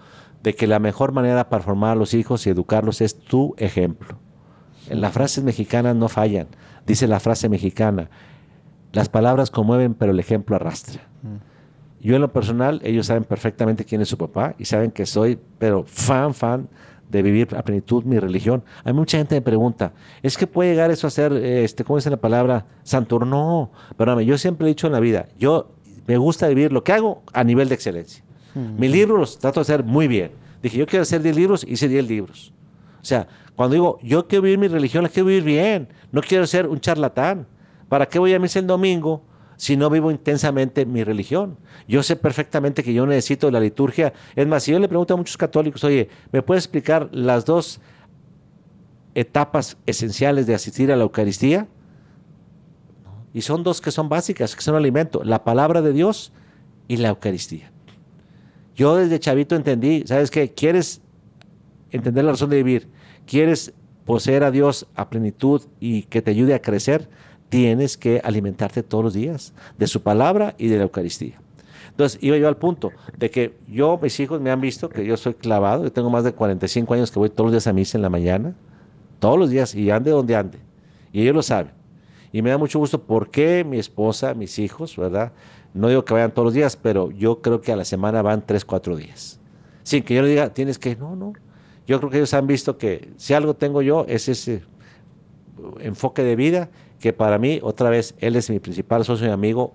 de que la mejor manera para formar a los hijos y educarlos es tu ejemplo. En las frases mexicanas no fallan. Dice la frase mexicana, las palabras conmueven, pero el ejemplo arrastra. Yo en lo personal, ellos saben perfectamente quién es su papá y saben que soy, pero fan, fan de vivir a plenitud mi religión. Hay mucha gente me pregunta, ¿es que puede llegar eso a ser, este, ¿cómo dice la palabra? Santur? No, perdóname, yo siempre he dicho en la vida, yo me gusta vivir lo que hago a nivel de excelencia. Mis libros los trato de hacer muy bien. Dije, yo quiero hacer 10 libros, hice 10 libros. O sea, cuando digo, yo quiero vivir mi religión, la quiero vivir bien. No quiero ser un charlatán. ¿Para qué voy a misa el domingo si no vivo intensamente mi religión? Yo sé perfectamente que yo necesito la liturgia. Es más, si yo le pregunto a muchos católicos, oye, ¿me puedes explicar las dos etapas esenciales de asistir a la Eucaristía? Y son dos que son básicas, que son alimento, la palabra de Dios y la Eucaristía. Yo desde chavito entendí, ¿sabes qué? ¿Quieres entender la razón de vivir? ¿Quieres poseer a Dios a plenitud y que te ayude a crecer? Tienes que alimentarte todos los días de su palabra y de la Eucaristía. Entonces, iba yo al punto de que yo, mis hijos me han visto que yo soy clavado, yo tengo más de 45 años que voy todos los días a misa en la mañana, todos los días, y ande donde ande. Y ellos lo saben. Y me da mucho gusto porque mi esposa, mis hijos, ¿verdad? No digo que vayan todos los días, pero yo creo que a la semana van tres, cuatro días. Sin que yo le diga, tienes que, no, no. Yo creo que ellos han visto que si algo tengo yo es ese enfoque de vida que para mí, otra vez, él es mi principal socio y amigo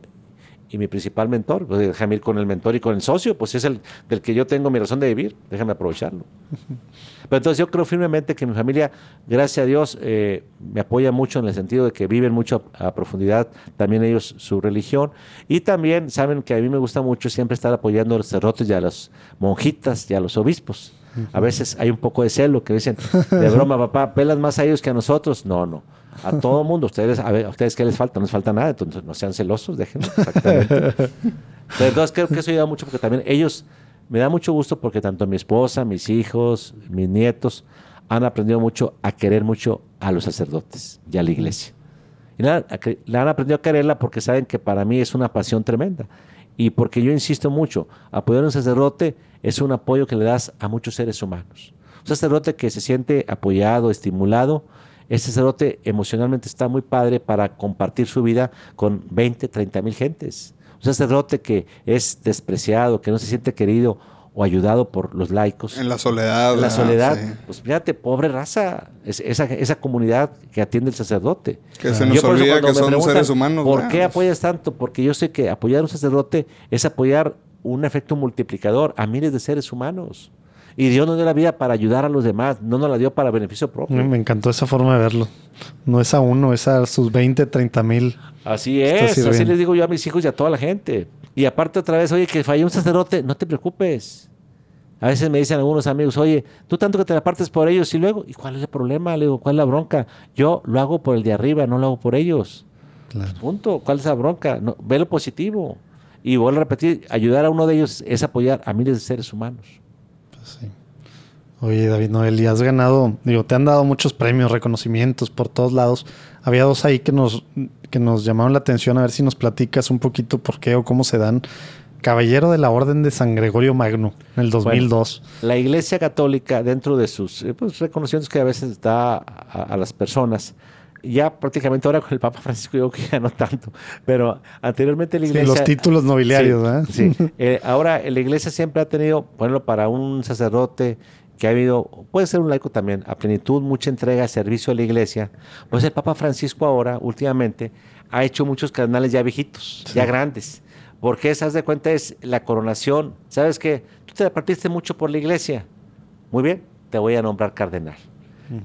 y mi principal mentor. Pues déjame ir con el mentor y con el socio, pues es el del que yo tengo mi razón de vivir, déjame aprovecharlo. *laughs* Pero entonces yo creo firmemente que mi familia, gracias a Dios, eh, me apoya mucho en el sentido de que viven mucho a, profundidad también ellos su religión. Y también saben que a mí me gusta mucho siempre estar apoyando a los cerrotes y a las monjitas y a los obispos. A veces hay un poco de celo que dicen, de broma, papá, pelas más a ellos que a nosotros. No, no a todo mundo. Ustedes, a, ver, ustedes qué les falta? No les falta nada, entonces no sean celosos, déjenlo. Exactamente. *laughs* Pero entonces creo que eso ayuda mucho porque también ellos, me da mucho gusto porque tanto mi esposa, mis hijos, mis nietos han aprendido mucho a querer mucho a los sacerdotes y a la iglesia. Y la, han aprendido a quererla porque saben que para mí es una pasión tremenda. Y porque yo insisto mucho, apoyar a un sacerdote es un apoyo que le das a muchos seres humanos. Un sacerdote que se siente apoyado, estimulado, este sacerdote emocionalmente está muy padre para compartir su vida con 20, 30 mil gentes. Un sacerdote que es despreciado, que no se siente querido o ayudado por los laicos. En la soledad. En la soledad. Pues fíjate, pobre raza, esa, esa, comunidad que atiende el sacerdote. Que se nos olvida que son seres humanos. ¿Por qué apoyas tanto? Porque yo sé que apoyar a un sacerdote es apoyar un efecto multiplicador a miles de seres humanos. Y Dios nos dio la vida para ayudar a los demás, no nos la dio para beneficio propio. Me encantó esa forma de verlo. No es a uno, es a sus 20, 30 mil. Así es, así les digo yo a mis hijos y a toda la gente. Y aparte otra vez, oye, que falló un sacerdote, no te preocupes. A veces me dicen algunos amigos, oye, tú tanto que te la partes por ellos y luego, ¿y cuál es el problema? Le digo, ¿cuál es la bronca? Yo lo hago por el de arriba, no lo hago por ellos. Claro. Punto. ¿Cuál es la bronca? No, ve lo positivo. Y vuelvo a repetir, ayudar a uno de ellos es apoyar a miles de seres humanos. Sí. Oye, David Noel, y has ganado, digo, te han dado muchos premios, reconocimientos por todos lados. Había dos ahí que nos, que nos llamaron la atención, a ver si nos platicas un poquito por qué o cómo se dan. Caballero de la Orden de San Gregorio Magno, en el 2002. La Iglesia Católica, dentro de sus eh, pues, reconocimientos que a veces da a, a las personas, ya prácticamente ahora con el Papa Francisco yo que ya no tanto, pero anteriormente la Sí, iglesia... los títulos nobiliarios. Sí, *laughs* eh, ahora la iglesia siempre ha tenido, ponerlo para un sacerdote que ha habido, puede ser un laico también, a plenitud, mucha entrega, servicio a la iglesia. Pues el Papa Francisco ahora, últimamente, ha hecho muchos cardenales ya viejitos, ya grandes. Porque esa, haz de cuenta, es la coronación. ¿Sabes qué? Tú te partiste mucho por la iglesia. Muy bien, te voy a nombrar cardenal.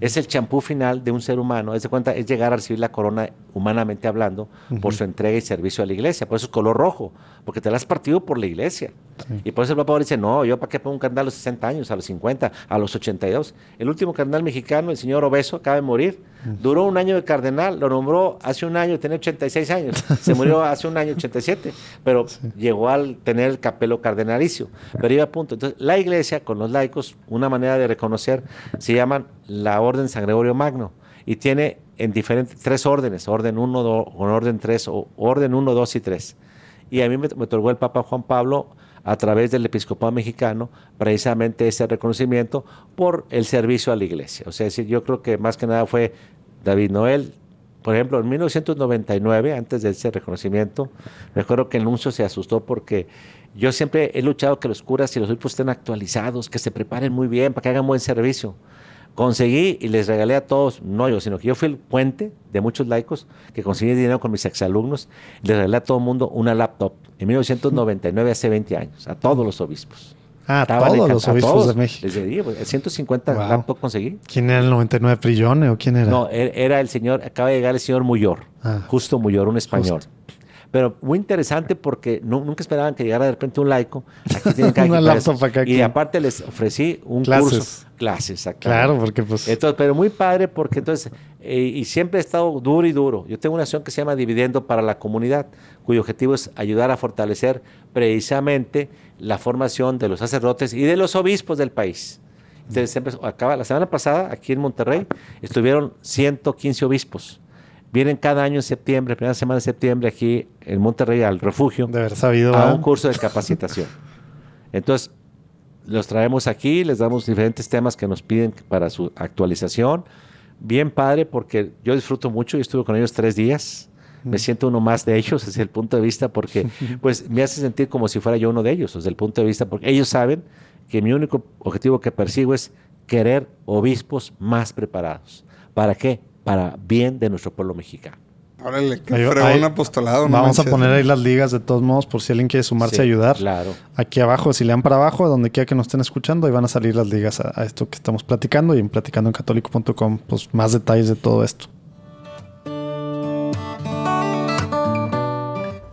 Es el champú final de un ser humano. Es de cuenta, es llegar a recibir la corona humanamente hablando por su entrega y servicio a la iglesia. Por eso es color rojo, porque te la has partido por la iglesia. Y por eso el Papa ahora dice, no, yo para qué pongo un cardenal a los 60 años, a los 50, a los 82. El último cardenal mexicano, el señor Obeso, acaba de morir. Duró un año de cardenal, lo nombró hace un año, tenía 86 años. Se murió *laughs* hace un año, 87. Pero llegó al tener el capelo cardenalicio. Pero iba a punto. Entonces, la iglesia con los laicos, una manera de reconocer, se llaman la Orden San Gregorio Magno. Y tiene en diferentes, tres órdenes, orden 1, orden 3, o orden 1, 2 y 3. Y a mí me, otorgó el Papa Juan Pablo a través del episcopado mexicano precisamente ese reconocimiento por el servicio a la iglesia. O sea, yo creo que más que nada fue David Noel. Por ejemplo, en 1999, antes de ese reconocimiento, me acuerdo que el nuncio se asustó porque yo siempre he luchado que los curas y los obispos estén actualizados, que se preparen muy bien para que hagan buen servicio. Conseguí y les regalé a todos, no yo, sino que yo fui el puente de muchos laicos que conseguí dinero con mis exalumnos. Les regalé a todo el mundo una laptop en 1999, hace 20 años, a todos los obispos. Ah, Estaban todos los a obispos todos. de México. Les di, pues, 150 Wow. laptops conseguí. ¿Quién era el 99 Prillone o quién era? No, er- era el señor, acaba de llegar el señor Muyor, Ah. justo Muyor, un español. Pero muy interesante porque nu- nunca esperaban que llegara de repente un laico. Aquí tienen *laughs* que Una laptop acá Y aparte les ofrecí un Clases. curso. Clases, exactamente. Claro, porque pues... Entonces, pero muy padre porque entonces, eh, y siempre he estado duro y duro. Yo tengo una acción que se llama Dividendo para la Comunidad, cuyo objetivo es ayudar a fortalecer precisamente la formación de los sacerdotes y de los obispos del país. Entonces, siempre, acaba, la semana pasada, aquí en Monterrey, estuvieron 115 obispos. Vienen cada año en septiembre, primera semana de septiembre, aquí en Monterrey, al refugio, de haber sabido. a un curso de capacitación. *laughs* Entonces, los traemos aquí, les damos diferentes temas que nos piden para su actualización. Bien padre, porque yo disfruto mucho, yo estuve con ellos tres días. Me siento uno más de ellos desde el punto de vista porque *laughs* pues me hace sentir como si fuera yo uno de ellos, desde el punto de vista porque ellos saben que mi único objetivo que persigo es querer obispos más preparados. ¿Para qué? Para bien de nuestro pueblo mexicano. Órale, qué Ahí- fregón ahí- apostolado. no Vamos a manches. poner ahí las ligas de todos modos por si alguien quiere sumarse Sí, a ayudar. Claro. Aquí abajo, si le dan para abajo, donde quiera que nos estén escuchando, ahí van a salir las ligas a, a esto que estamos platicando y en platicandoencatólico.com, pues más detalles de todo esto.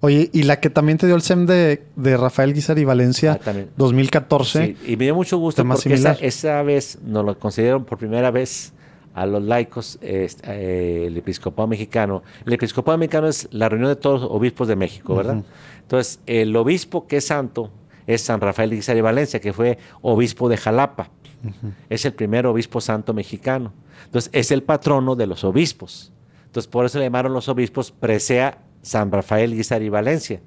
Oye, y la que también te dio el SEM de, de Rafael Guizar y Valencia, Ah, también. 2014. Sí, y me dio mucho gusto porque esa, esa vez nos lo concedieron por primera vez a los laicos eh, el episcopado mexicano. El episcopado mexicano es la reunión de todos los obispos de México, ¿verdad? Entonces, el obispo que es santo es San Rafael Guizar y Valencia, que fue obispo de Jalapa. Es el primer obispo santo mexicano. Entonces, es el patrono de los obispos. Entonces, por eso le llamaron los obispos presea San Rafael Guizar y Valencia.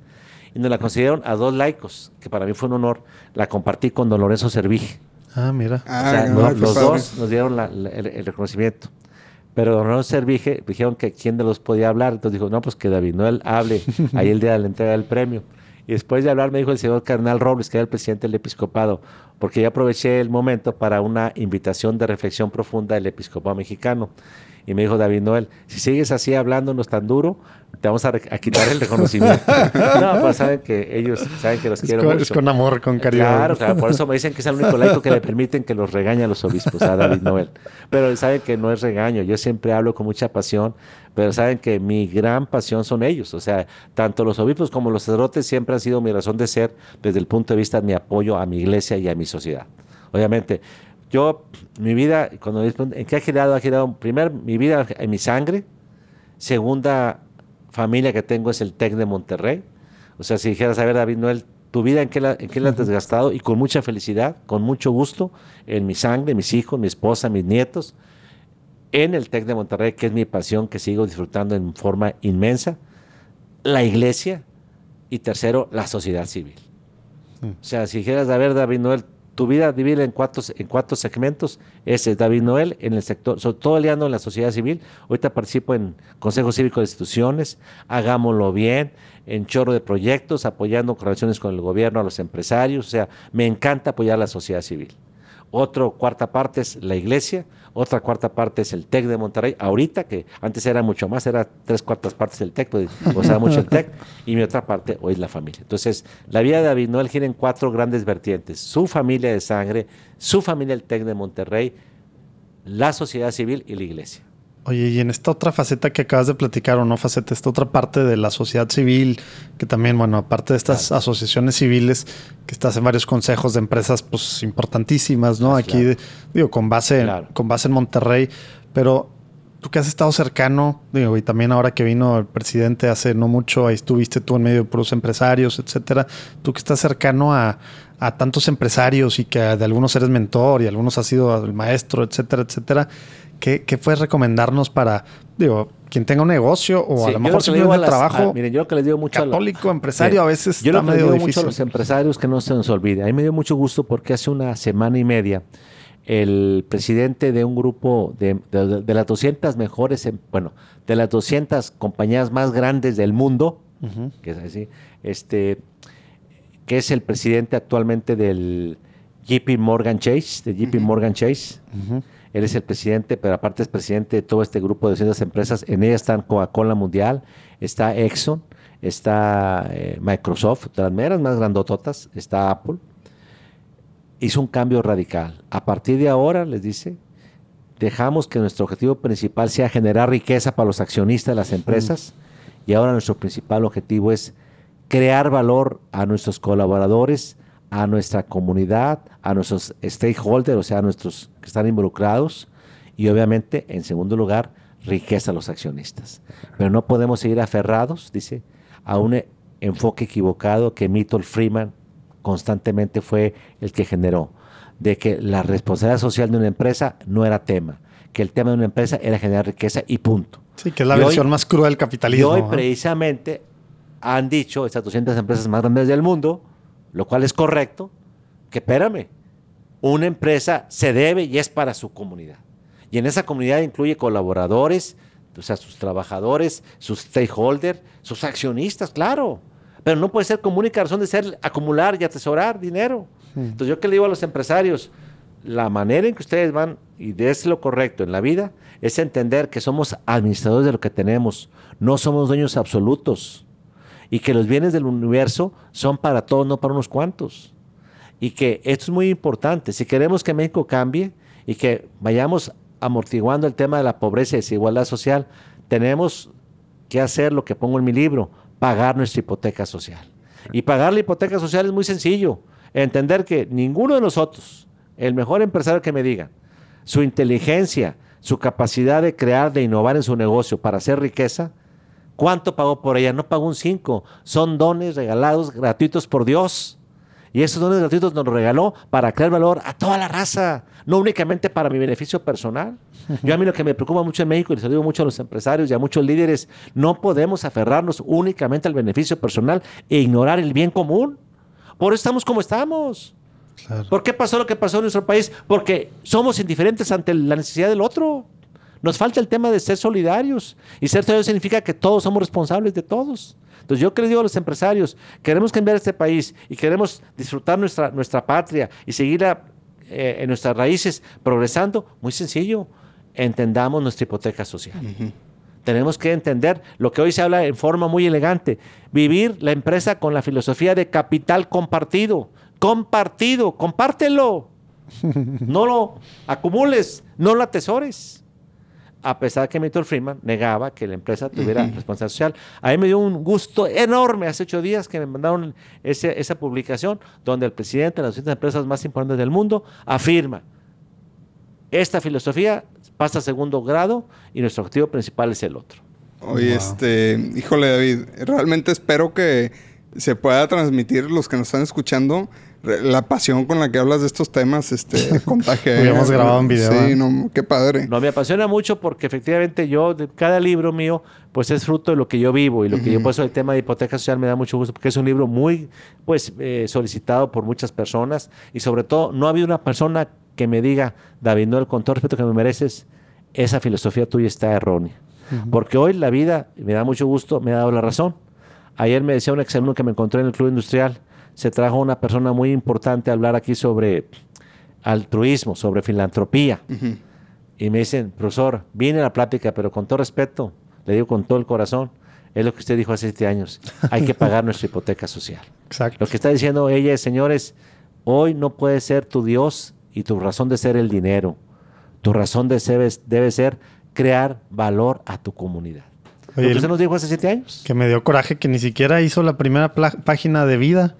Y nos la concedieron a dos laicos, que para mí fue un honor. La compartí con don Lorenzo Servig. Ah, mira. Ah, O sea, qué no- padre. los dos nos dieron la- la- el, el reconocimiento. Pero don Ramón Servige dijeron que quién de los podía hablar. Entonces dijo, no, pues que David Noel hable *laughs* ahí el día de la entrega del premio. Y después de hablar me dijo el señor Carnal Robles, que era el presidente del episcopado, porque yo aproveché el momento para una invitación de reflexión profunda del episcopado mexicano. Y me dijo David Noel, si sigues así hablándonos tan duro, te vamos a, quitar el reconocimiento. *laughs* no, pues saben que ellos saben que los Es quiero con, mucho. es con amor, con cariño. Claro, claro, por eso me dicen que es el único laico que le permiten que los regañe a los obispos, a David Noel. Pero saben que no es regaño, yo siempre hablo con mucha pasión, pero saben que mi gran pasión son ellos. O sea, tanto los obispos como los sacerdotes siempre han sido mi razón de ser desde el punto de vista de mi apoyo a mi iglesia y a mi sociedad. Obviamente, yo, mi vida, cuando ¿en qué ha girado? Ha girado, primero, mi vida en mi sangre, segunda familia que tengo es el TEC de Monterrey. O sea, si dijeras, a ver, David Noel, tu vida en qué la, en qué la has desgastado y con mucha felicidad, con mucho gusto, en mi sangre, mis hijos, mi esposa, mis nietos, en el TEC de Monterrey, que es mi pasión, que sigo disfrutando en forma inmensa, la iglesia y tercero, la sociedad civil. O sea, si dijeras, a ver, David Noel, tu vida divide en cuatro, en cuatro segmentos. Ese es David Noel en el sector, sobre todo aliando en la sociedad civil. Ahorita participo en Consejo Cívico de Instituciones, hagámoslo bien, en chorro de proyectos, apoyando relaciones con el gobierno a los empresarios. O sea, me encanta apoyar a la sociedad civil. Otra cuarta parte es la iglesia, otra cuarta parte es el TEC de Monterrey, ahorita que antes era mucho más, era tres cuartas partes del TEC, pues usaba mucho el TEC, y mi otra parte hoy es la familia. Entonces, la vida de David Noel gira en cuatro grandes vertientes, su familia de sangre, su familia del TEC de Monterrey, la sociedad civil y la iglesia. Oye, y en esta otra faceta que acabas de platicar, o no faceta, esta otra parte de la sociedad civil, que también, bueno, aparte de estas asociaciones civiles, que estás en varios consejos de empresas, pues importantísimas, ¿no? Ah, Aquí, claro. de- digo, con base, Claro. con base en Monterrey, pero tú que has estado cercano, digo, y también ahora que vino el presidente hace no mucho, ahí estuviste tú en medio de puros empresarios, etcétera, tú que estás cercano a, a tantos empresarios y que de algunos eres mentor y algunos has sido el maestro, etcétera, etcétera, ¿qué, qué puedes recomendarnos para, digo, quien tenga un negocio o Sí, a lo mejor lo que a simplemente las- trabajo ah, miren, yo lo que les digo mucho a la- católico, empresario, Sí. a veces Yo lo está que les medio digo mucho a difícil. los empresarios que no se nos olvide. A mí me dio mucho gusto porque hace una semana y media el presidente de un grupo de, de- de las 200 mejores, em- bueno, de las 200 compañías más grandes del mundo, que es así, este, que es el presidente actualmente del JP Morgan Chase, de JP Morgan Chase. Él es el presidente, pero aparte es presidente de todo este grupo de 200 empresas. En ella están Coca-Cola Mundial, está Exxon, está eh, Microsoft, de las meras más grandototas, está Apple. Hizo un cambio radical. A partir de ahora, les dice, dejamos que nuestro objetivo principal sea generar riqueza para los accionistas de las empresas y ahora nuestro principal objetivo es crear valor a nuestros colaboradores, a nuestra comunidad, a nuestros stakeholders, o sea, a nuestros que están involucrados y obviamente, en segundo lugar, riqueza a los accionistas. Pero no podemos seguir aferrados, dice, a un eh, enfoque equivocado que Milton Freeman constantemente fue el que generó, de que la responsabilidad social de una empresa no era tema, que el tema de una empresa era generar riqueza y punto. Sí, que es la Y hoy- versión más cruda del Y capitalismo. hoy ¿eh? precisamente han dicho estas 200 empresas más grandes del mundo, lo cual es correcto, que espérame, una empresa se debe y es para su comunidad. Y en esa comunidad incluye colaboradores, o sea, sus trabajadores, sus stakeholders, sus accionistas, claro. Pero no puede ser como única razón de ser acumular y atesorar dinero. Entonces yo que le digo a los empresarios, la manera en que ustedes van, y es lo correcto en la vida, es entender que somos administradores de lo que tenemos, no somos dueños absolutos, y que los bienes del universo son para todos, no para unos cuantos. Y que esto es muy importante. Si queremos que México cambie y que vayamos amortiguando el tema de la pobreza y desigualdad social, tenemos que hacer lo que pongo en mi libro, pagar nuestra hipoteca social. Y pagar la hipoteca social es muy sencillo. Entender que ninguno de nosotros, el mejor empresario que me diga, su inteligencia, su capacidad de crear, de innovar en su negocio para hacer riqueza, ¿cuánto pagó por ella? No pagó un 5. Son dones regalados gratuitos por Dios. Y esos dones gratuitos nos los regaló para crear valor a toda la raza, no únicamente para mi beneficio personal. Yo a mí lo que me preocupa mucho en México, y les digo mucho a los empresarios y a muchos líderes, no podemos aferrarnos únicamente al beneficio personal e ignorar el bien común. Por eso estamos como estamos. Claro. ¿Por qué pasó lo que pasó en nuestro país? Porque somos indiferentes ante la necesidad del otro. Nos falta el tema de ser solidarios. Y ser solidarios significa que todos somos responsables de todos. Entonces yo digo a los empresarios, queremos cambiar este país y queremos disfrutar nuestra, nuestra patria y seguir a- eh, en nuestras raíces progresando, muy sencillo, entendamos nuestra hipoteca social. Tenemos que entender lo que hoy se habla en forma muy elegante, vivir la empresa con la filosofía de capital compartido. Compartido, compártelo. *laughs* No lo acumules, no lo atesores. A pesar que Milton Friedman negaba que la empresa tuviera responsabilidad social. A mí me dio un gusto enorme hace ocho días que me mandaron ese- esa publicación donde el presidente de las 200 empresas más importantes del mundo afirma esta filosofía pasa a segundo grado y nuestro objetivo principal es el otro. Oye, este, híjole David, realmente espero que se pueda transmitir los que nos están escuchando la pasión con la que hablas de estos temas, este, *laughs* contagia. Hubiéramos grabado en video, Sí, ¿eh? no, qué padre. No, me apasiona mucho porque efectivamente yo, de cada libro mío, pues es fruto de lo que yo vivo y lo que yo, por eso el tema de hipoteca social me da mucho gusto porque es un libro muy, pues, eh, solicitado por muchas personas y sobre todo no ha habido una persona que me diga, David Noel, con todo el respeto que me mereces, esa filosofía tuya está errónea. Porque hoy la vida, me da mucho gusto, me ha dado la razón. Ayer me decía un exalumno que me encontré en el Club Industrial, se trajo una persona muy importante a hablar aquí sobre altruismo, sobre filantropía. Y me dicen, profesor, vine a la plática, pero con todo respeto, le digo con todo el corazón, es lo que usted dijo hace siete años, hay que pagar *laughs* nuestra hipoteca social. Exacto. Lo que está diciendo ella es, señores, hoy no puede ser tu Dios y tu razón de ser el dinero. Tu razón de ser es- debe ser crear valor a tu comunidad. Oye, lo que el- usted nos dijo hace siete años. Que me dio coraje que ni siquiera hizo la primera página de vida.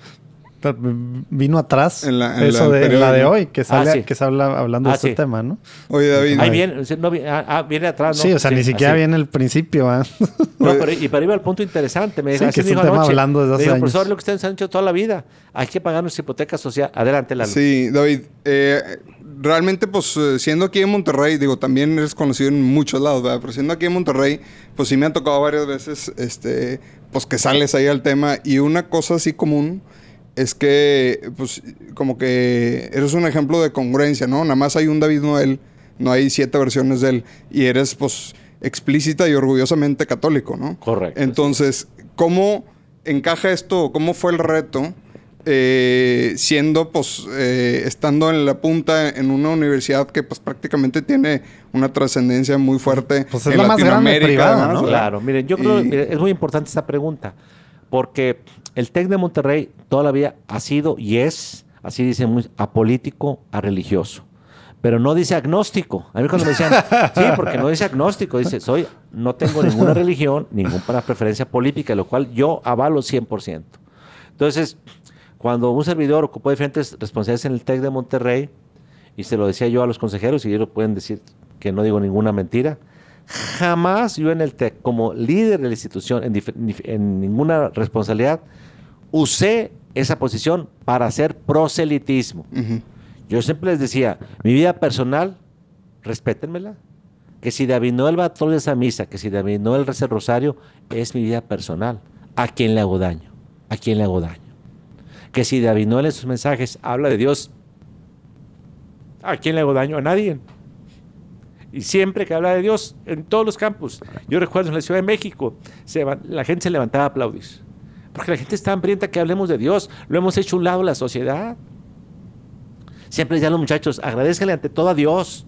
Vino atrás. En la- en eso la de, en la de hoy, que sale, Ah, sí. que se habla hablando Ah, de este sí. tema, ¿no? Oye, David, Ahí viene, no ah, ah, viene atrás, ¿no? Sí, o sea, ni siquiera así. viene el principio, ¿ah? *laughs* No, pero, y pero iba al punto interesante. Me Sí, dijo, que es un dijo tema anoche. hablando desde hace digo, años. profesor, lo que ustedes han hecho toda la vida. Hay que pagar nuestra hipoteca social. Adelante, Lalo. Sí, David, eh, realmente pues eh, siendo aquí en Monterrey, digo, también eres conocido en muchos lados, ¿verdad? Pero siendo aquí en Monterrey, pues sí me ha tocado varias veces, este, pues que sales ahí al tema y una cosa así común es que, pues, como que eres un ejemplo de congruencia, ¿no? Nada más hay un David Noel, no hay siete versiones de él y eres, pues, explícita y orgullosamente católico, ¿no? Correcto, Entonces, ¿cómo encaja esto? ¿Cómo fue el reto? eh, siendo, pues, eh, estando en la punta en una universidad que, pues, prácticamente tiene una trascendencia muy fuerte. Pues es en la más grande Latinoamérica, privada, ¿no? Claro, miren, yo creo Y- que es muy importante esta pregunta, porque el TEC de Monterrey toda la vida ha sido y es, así dice, muy apolítico a religioso. Pero no dice agnóstico. A mí cuando me decían, *laughs* sí, porque no dice agnóstico, dice, soy, no tengo ninguna *laughs* religión, ninguna preferencia política, lo cual yo avalo 100%. Entonces, cuando un servidor ocupó diferentes responsabilidades en el TEC de Monterrey, y se lo decía yo a los consejeros, y ellos pueden decir que no digo ninguna mentira, jamás yo en el TEC, como líder de la institución, en ninguna responsabilidad, usé esa posición para hacer proselitismo. Yo siempre les decía, mi vida personal, respétenmela. Que si David Noel va todos los días a misa, que si David Noel reza el rosario, es mi vida personal. ¿A quién le hago daño? ¿A quién le hago daño? Que si David Noel en sus mensajes habla de Dios, ¿a quién le hago daño? A nadie. Y siempre que habla de Dios, en todos los campus. Yo recuerdo en la Ciudad de México, se la gente se levantaba a aplaudir. Porque la gente está hambrienta que hablemos de Dios. Lo hemos hecho un lado la sociedad. Siempre decían los muchachos, agradezcanle ante todo a Dios.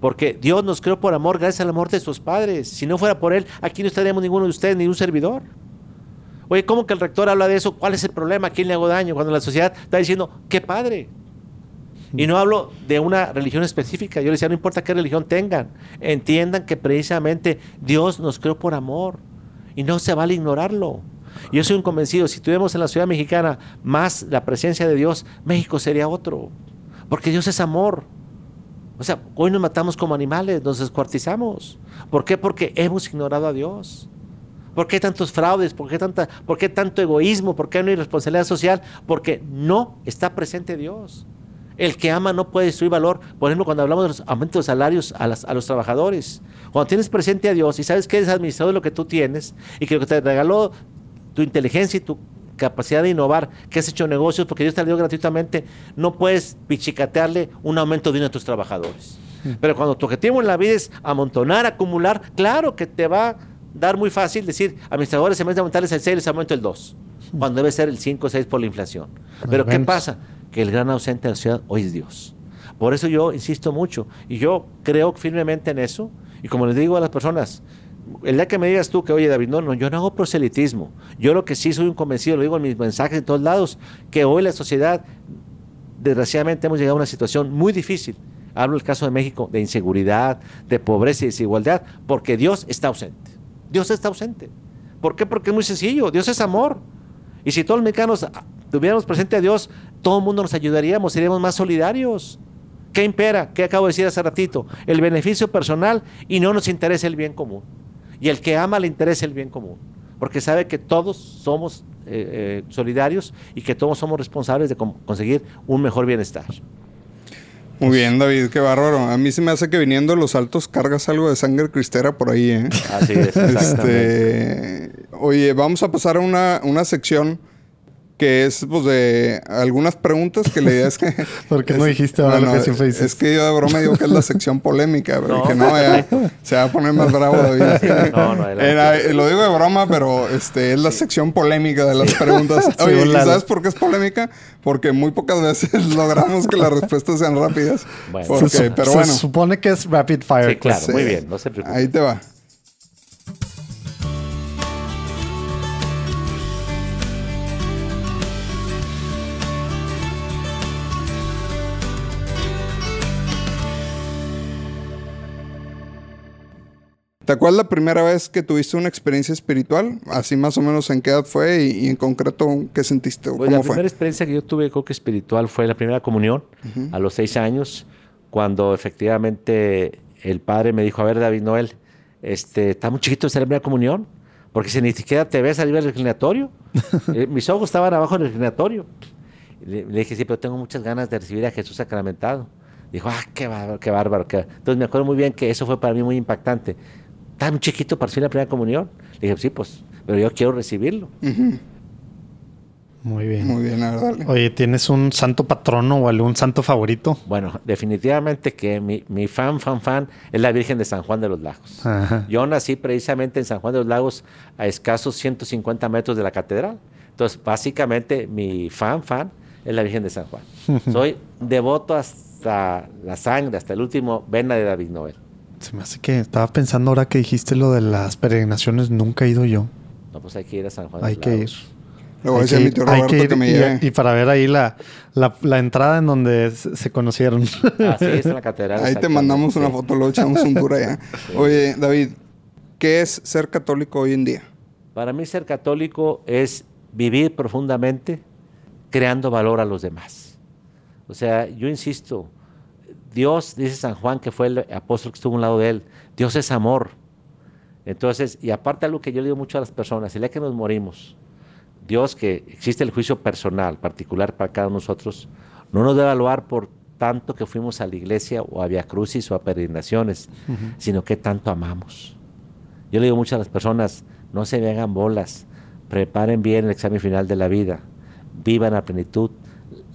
Porque Dios nos creó por amor, gracias al amor de sus padres. Si no fuera por Él, aquí no estaríamos ninguno de ustedes, ni un servidor. Oye, ¿cómo que el rector habla de eso? ¿Cuál es el problema? ¿A quién le hago daño? Cuando la sociedad está diciendo, qué padre. Y no hablo de una religión específica. Yo les decía, no importa qué religión tengan, entiendan que precisamente Dios nos creó por amor. Y no se vale ignorarlo. Yo soy un convencido, si tuviéramos en la ciudad mexicana más la presencia de Dios, México sería otro. Porque Dios es amor. O sea, hoy nos matamos como animales, nos descuartizamos. ¿Por qué? Porque hemos ignorado a Dios. ¿Por qué tantos fraudes? ¿Por qué, tanta, ¿Por qué tanto egoísmo? ¿Por qué no hay responsabilidad social? Porque no está presente Dios. El que ama no puede destruir valor. Por ejemplo, cuando hablamos de los aumentos de salarios a, a los trabajadores. Cuando tienes presente a Dios y sabes que eres administrador de lo que tú tienes y que lo que te regaló tu inteligencia y tu capacidad de innovar, que has hecho negocios porque Dios te lo dio gratuitamente, no puedes pichicatearle un aumento de uno a tus trabajadores. Pero cuando tu objetivo en la vida es amontonar, acumular, claro que te va a dar muy fácil decir, administradores, en vez de aumentarles el 6, les aumento el 2. Cuando debe ser el 5 o 6 por la inflación. Pero ¿qué pasa? Que el gran ausente de la ciudad hoy es Dios. Por eso yo insisto mucho y yo creo firmemente en eso. Y como les digo a las personas, el día que me digas tú que, oye David, no, no, yo no hago proselitismo. Yo lo que sí soy un convencido, lo digo en mis mensajes en todos lados, que hoy la sociedad, desgraciadamente hemos llegado a una situación muy difícil. Hablo del caso de México, de inseguridad, de pobreza y desigualdad, porque Dios está ausente. Dios está ausente. ¿Por qué? Porque es muy sencillo. Dios es amor. Y si todos los mexicanos tuviéramos presente a Dios, todo el mundo nos ayudaríamos, seríamos más solidarios. ¿Qué impera? ¿Qué acabo de decir hace ratito? El beneficio personal y no nos interesa el bien común. Y el que ama le interesa el bien común. Porque sabe que todos somos eh, eh, solidarios y que todos somos responsables de conseguir un mejor bienestar. Muy bien, David, qué bárbaro. A mí se me hace que viniendo de los altos cargas algo de sangre cristera por ahí, ¿eh? Así es, exactamente. Este, oye, vamos a pasar a una, una sección que es pues de algunas preguntas que la idea es que... *laughs* ¿Por qué no dijiste ahora lo que siempre dices? Es que yo de broma digo que es la sección *laughs* polémica, pero No, que no, ya se va a poner más bravo *laughs* David. No, no, adelante. Era- eh, lo digo de broma, pero este es la sección polémica de las preguntas. Oye, Según ¿y. ¿sabes por qué es polémica? Porque muy pocas veces logramos que las respuestas sean rápidas. Bueno. Porque- Se, pero se bueno. supone que es rapid fire. Sí, claro, Sí. muy bien, no se preocupe. Ahí te va. ¿Te acuerdas la primera vez que tuviste una experiencia espiritual? Así más o menos en qué edad fue y, y en concreto qué sentiste Pues la cómo primera fue. experiencia que yo tuve, creo que espiritual, fue la primera comunión a los seis años, cuando efectivamente el padre me dijo, a ver, David Noel, este, está muy chiquito esta la primera comunión, porque si ni siquiera te ves arriba del reclinatorio. *laughs* Eh, mis ojos estaban abajo del reclinatorio. Le, le dije, sí, pero tengo muchas ganas de recibir a Jesús sacramentado. Dijo, ah, qué bárbaro, qué bárbaro. qué-". Entonces me acuerdo muy bien que eso fue para mí muy impactante. Está muy chiquito para recibir la primera comunión. Le dije, sí, pues, pero yo quiero recibirlo. Muy bien. Muy bien, a ver, dale. Oye, ¿tienes un santo patrono o algún santo favorito? Bueno, definitivamente que mi, mi fan, fan, fan es la Virgen de San Juan de los Lagos. Ajá. Yo nací precisamente en San Juan de los Lagos, a escasos 150 metros de la catedral. Entonces, básicamente, mi fan, fan es la Virgen de San Juan. *laughs* Soy devoto hasta la sangre, hasta el último vena de David Noel. Se me hace que estaba pensando ahora que dijiste lo de las peregrinaciones, nunca he ido yo. No, pues hay que ir a San Juan Hay que ir. Hay que mi ir- tío hay Roberto que que, ir me y-. Y, para ver ahí la, la, la entrada en donde se, se conocieron. Así es, en la catedral. Ahí te mandamos una foto, luego echamos un tour allá. *laughs* Oye, David, ¿qué es ser católico hoy en día? Para mí ser católico es vivir profundamente creando valor a los demás. O sea, yo insisto, Dios, dice San Juan, que fue el apóstol que estuvo a un lado de él, Dios es amor. Entonces, y aparte algo que yo le digo mucho a las personas, el día que nos morimos, Dios, que existe el juicio personal, particular para cada uno de nosotros, no nos debe evaluar por tanto que fuimos a la iglesia o a Via Crucis o a peregrinaciones, sino que tanto amamos. Yo le digo mucho a las personas, no se me hagan bolas, preparen bien el examen final de la vida, vivan a plenitud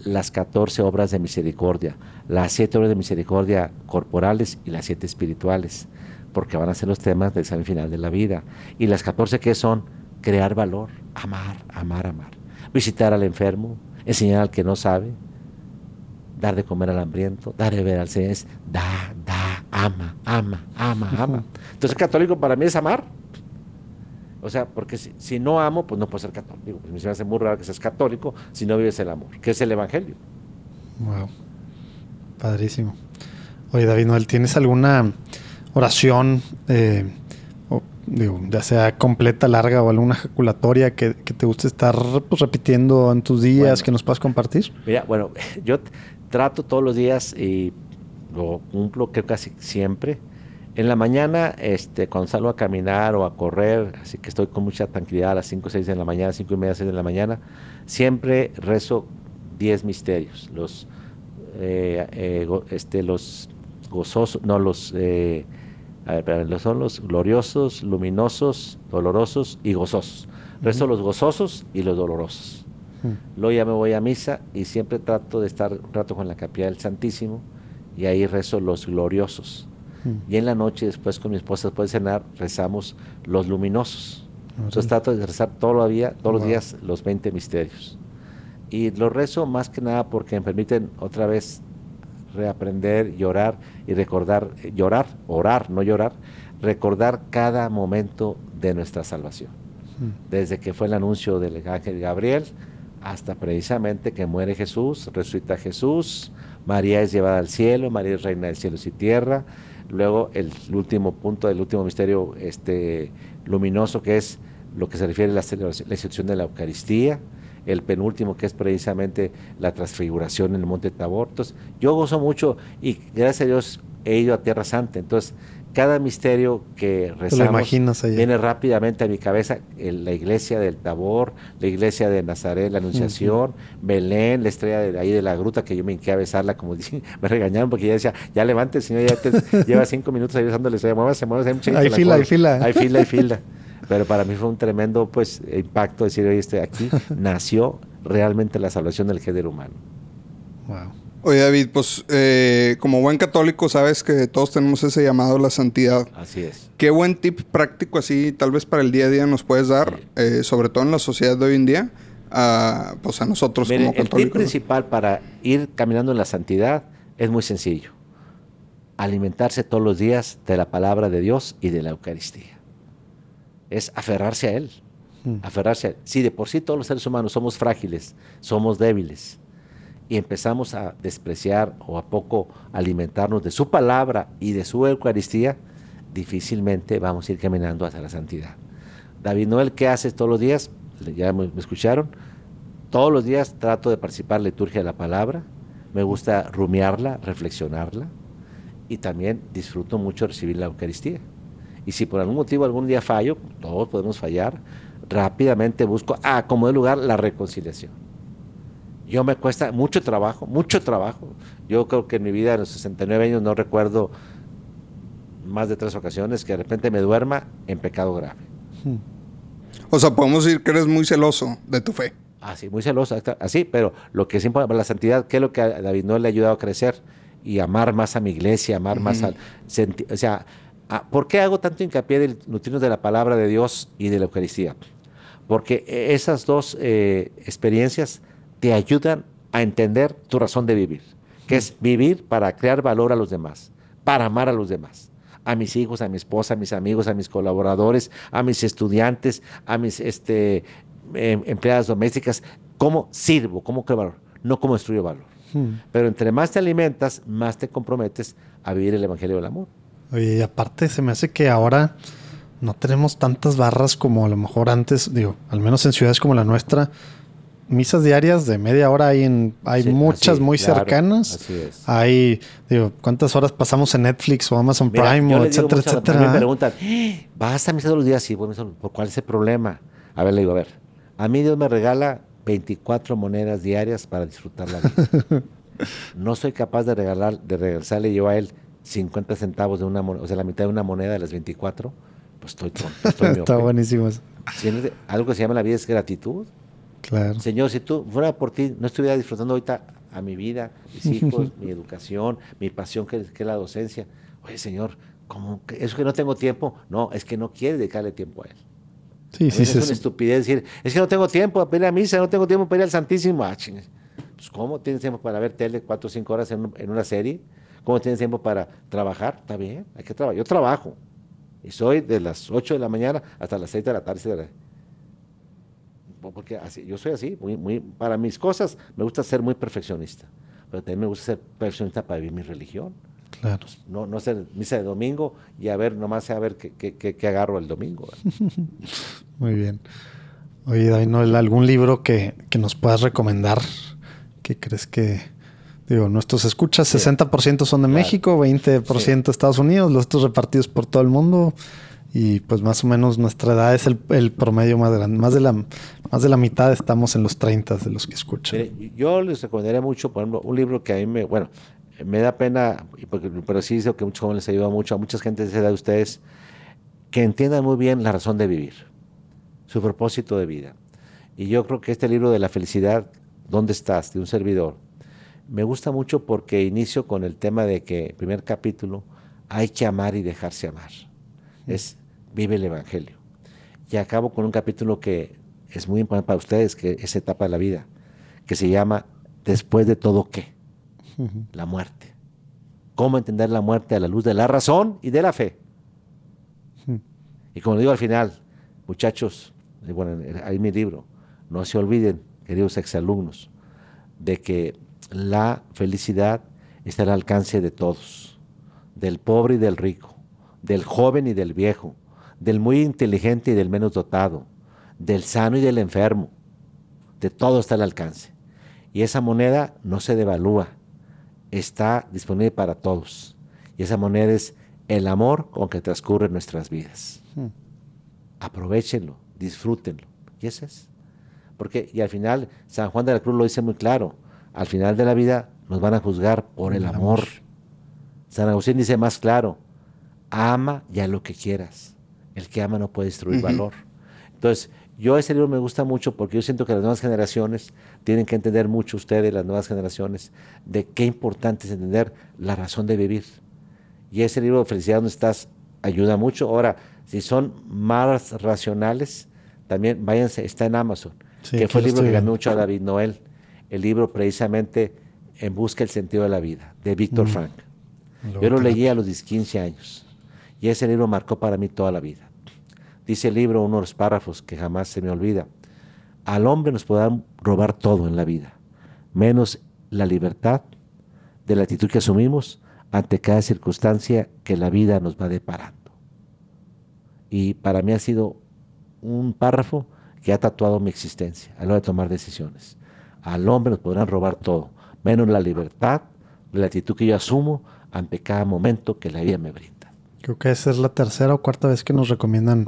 las 14 obras de misericordia, las 7 obras de misericordia corporales y las 7 espirituales, porque van a ser los temas del examen final de la vida. Y las 14 que son crear valor, amar, amar, amar, visitar al enfermo, enseñar al que no sabe, dar de comer al hambriento, dar de beber al Señor, es da, da, ama, ama, ama, ama. Entonces, católico para mí es amar. O sea, porque si, si no amo, pues no puedo ser católico. Digo, pues me hace muy raro que seas católico si no vives el amor, que es el evangelio. Wow. Padrísimo. Oye, David Noel, ¿tienes alguna oración, eh, o, digo, ya sea completa, larga o alguna ejaculatoria que, que te guste estar pues, repitiendo en tus días Bueno. que nos puedas compartir? Mira, bueno, *laughs* yo trato todos los días y lo cumplo creo casi siempre. En la mañana, este, cuando salgo a caminar o a correr, así que estoy con mucha tranquilidad a las 5 o 6 de la mañana, 5 y media, 6 de la mañana, siempre rezo 10 misterios. Los, eh, eh, go- este, los gozosos, no, los, eh, a ver, son los gloriosos, luminosos, dolorosos y gozosos. Rezo los gozosos y los dolorosos. Luego ya me voy a misa y siempre trato de estar un rato con la capilla del Santísimo y ahí rezo los gloriosos. Mm. Y en la noche, después con mi esposa, después de cenar, rezamos los luminosos. Entonces trato de rezar todavía, todos los días los 20 misterios. Y los rezo más que nada porque me permiten otra vez reaprender, llorar y recordar, eh, llorar, orar, no llorar, recordar cada momento de nuestra salvación. Desde que fue el anuncio del ángel Gabriel hasta precisamente que muere Jesús, resucita Jesús, María es llevada al cielo, María es reina de cielos y tierra. Luego el último punto, el último misterio este, luminoso que es lo que se refiere a la, la institución de la Eucaristía. El penúltimo que es precisamente la transfiguración en el monte Tabor. Entonces, yo gozo mucho y gracias a Dios he ido a Tierra Santa. Entonces, cada misterio que rezamos viene rápidamente a mi cabeza el- la iglesia del Tabor, la iglesia de Nazaret, la Anunciación, Belén, la estrella de ahí de la gruta que yo me hinqué a besarla, como *laughs* me regañaron porque ya decía, ya levante, señor, ya te- *laughs* lleva cinco minutos ahí besando la estrella, muévase, muévase, hay mucha gente Hay fila, hay fila. Hay fila, hay fila. *laughs* Pero para mí fue un tremendo pues impacto decir, oye, este, aquí nació realmente la salvación del género humano. Wow. Oye, David, pues eh, como buen católico sabes que todos tenemos ese llamado a la santidad. Así es. ¿Qué buen tip práctico así, tal vez para el día a día, nos puedes dar, eh, sobre todo en la sociedad de hoy en día, a, pues a nosotros como el tip católicos? principal para ir caminando en la santidad es muy sencillo. Alimentarse todos los días de la palabra de Dios y de la Eucaristía. Es aferrarse a Él. Aferrarse a Él. Si de por sí todos los seres humanos somos frágiles, somos débiles, y empezamos a despreciar o a poco alimentarnos de su palabra y de su Eucaristía, difícilmente vamos a ir caminando hacia la santidad. David Noel, ¿qué haces todos los días? Ya me escucharon. Todos los días trato de participar en la liturgia de la palabra. Me gusta rumiarla, reflexionarla. Y también disfruto mucho recibir la Eucaristía. Y si por algún motivo algún día fallo, todos podemos fallar, rápidamente busco, ah, como de lugar, la reconciliación. Yo me cuesta mucho trabajo, mucho trabajo. Yo creo que en mi vida, a los 69 años, no recuerdo más de tres ocasiones que de repente me duerma en pecado grave. O sea, podemos decir que eres muy celoso de tu fe. Así, muy celoso, así, pero lo que siempre la santidad, ¿qué es lo que a David no le ha ayudado a crecer? Y amar más a mi iglesia, amar más al... o sea, a- ¿por qué hago tanto hincapié de nutrirnos de la palabra de Dios y de la Eucaristía? Porque e- esas dos eh, experiencias te ayudan a entender tu razón de vivir, que es vivir para crear valor a los demás, para amar a los demás, a mis hijos, a mi esposa, a mis amigos, a mis colaboradores, a mis estudiantes, a mis este, em- empleadas domésticas, cómo sirvo, cómo creo valor, no cómo destruyo valor. Pero entre más te alimentas, más te comprometes a vivir el Evangelio del Amor. Oye, y aparte se me hace que ahora no tenemos tantas barras como a lo mejor antes, digo, al menos en ciudades como la nuestra, misas diarias de media hora hay en, hay Sí, muchas así, muy claro, cercanas. así es. Hay, digo, ¿cuántas horas pasamos en Netflix o Amazon Mira, Prime o etcétera, etcétera? Me preguntan, "Eh, ¿vas a misa todos los días? Sí, misa. ¿Por cuál es el problema? A ver, le digo, a ver, a mí Dios me regala 24 monedas diarias para disfrutar la vida. *laughs* no soy capaz de regalar, de regresarle yo a él 50 centavos de una moneda, o sea, la mitad de una moneda de las 24, pues estoy tonto. Estoy *laughs* Está buenísimo en- Algo que se llama la vida es gratitud. Claro. Señor, si tú fuera por ti, no estuviera disfrutando ahorita a mi vida, mis *laughs* hijos, mi educación, mi pasión que, que es la docencia. Oye, Señor, ¿cómo que eso que no tengo tiempo? No, es que no quiere dedicarle tiempo a Él. Sí, A sí, es una sí. estupidez decir, es que no tengo tiempo para ir a misa, no tengo tiempo para ir al Santísimo. Ah. Pues, ¿cómo tienes tiempo para ver tele cuatro o cinco horas en una serie? ¿Cómo tienes tiempo para trabajar? Está bien, hay que trabajar. Yo trabajo. Y soy de las 8 de la mañana hasta las 6 de la tarde. De Porque así, yo soy así, muy, muy, para mis cosas me gusta ser muy perfeccionista, pero también me gusta ser perfeccionista para vivir mi religión. Claro. No, no ser misa de domingo y a ver, nomás a ver qué, qué- qué- qué agarro el domingo. *laughs* Muy bien. Oye, David, ¿no? ¿algún libro que, que nos puedas recomendar? ¿Qué crees que, digo, nuestros escuchas, Sí. 60% son de Claro. México, 20% Estados Unidos, los otros repartidos por todo el mundo. Y pues más o menos nuestra edad es el, el promedio más grande. Más de, la, más de la mitad estamos en los 30 de los que escuchan. Yo les recomendaría mucho, por ejemplo, un libro que a mí me, bueno, me da pena, pero sí digo que a muchos jóvenes ayuda mucho, a muchas gente esa edad de ustedes, que entiendan muy bien la razón de vivir, su propósito de vida. Y yo creo que este libro de la felicidad, ¿Dónde estás?, de un servidor, Me gusta mucho porque inicio con el tema de que, primer capítulo, hay que amar y dejarse amar. Es vive el Evangelio. Y acabo con un capítulo que es muy importante para ustedes, que es etapa de la vida, que se llama Después de todo qué? La muerte. ¿Cómo entender la muerte a la luz de la razón y de la fe? Y como digo al final, muchachos, bueno, ahí mi libro, no se olviden, queridos exalumnos, de que la felicidad está al alcance de todos, del pobre y del rico, del joven y del viejo, del muy inteligente y del menos dotado, del sano y del enfermo, de todo está al alcance. Y esa moneda no se devalúa, está disponible para todos. Y esa moneda es el amor con que transcurren nuestras vidas. Aprovechenlo, disfrútenlo. Y ese es. Porque, y al final, San Juan de la Cruz lo dice muy claro, al final de la vida nos van a juzgar por el, amor. San Agustín dice más claro, ama ya lo que quieras. El que ama no puede destruir valor. Entonces, yo ese libro me gusta mucho porque yo siento que las nuevas generaciones tienen que entender mucho ustedes, las nuevas generaciones, de qué importante es entender la razón de vivir. Y ese libro, Felicidad, donde estás, ayuda mucho. Ahora, si son más racionales, también váyanse, está en Amazon, Sí, que fue el libro que ganó mucho a David Noel, el libro precisamente En busca del sentido de la vida, de Víctor Frank. Yo lo leí a los 15 años y ese libro marcó para mí toda la vida. Dice el libro, uno de los párrafos que jamás se me olvida, al hombre nos podrán robar todo en la vida, menos la libertad de la actitud que asumimos ante cada circunstancia que la vida nos va deparando. Y para mí ha sido un párrafo que ha tatuado mi existencia a la hora de tomar decisiones. Al hombre nos podrán robar todo, menos la libertad de la actitud que yo asumo ante cada momento que la vida me brinda. Creo que esa es la tercera o cuarta vez que nos recomiendan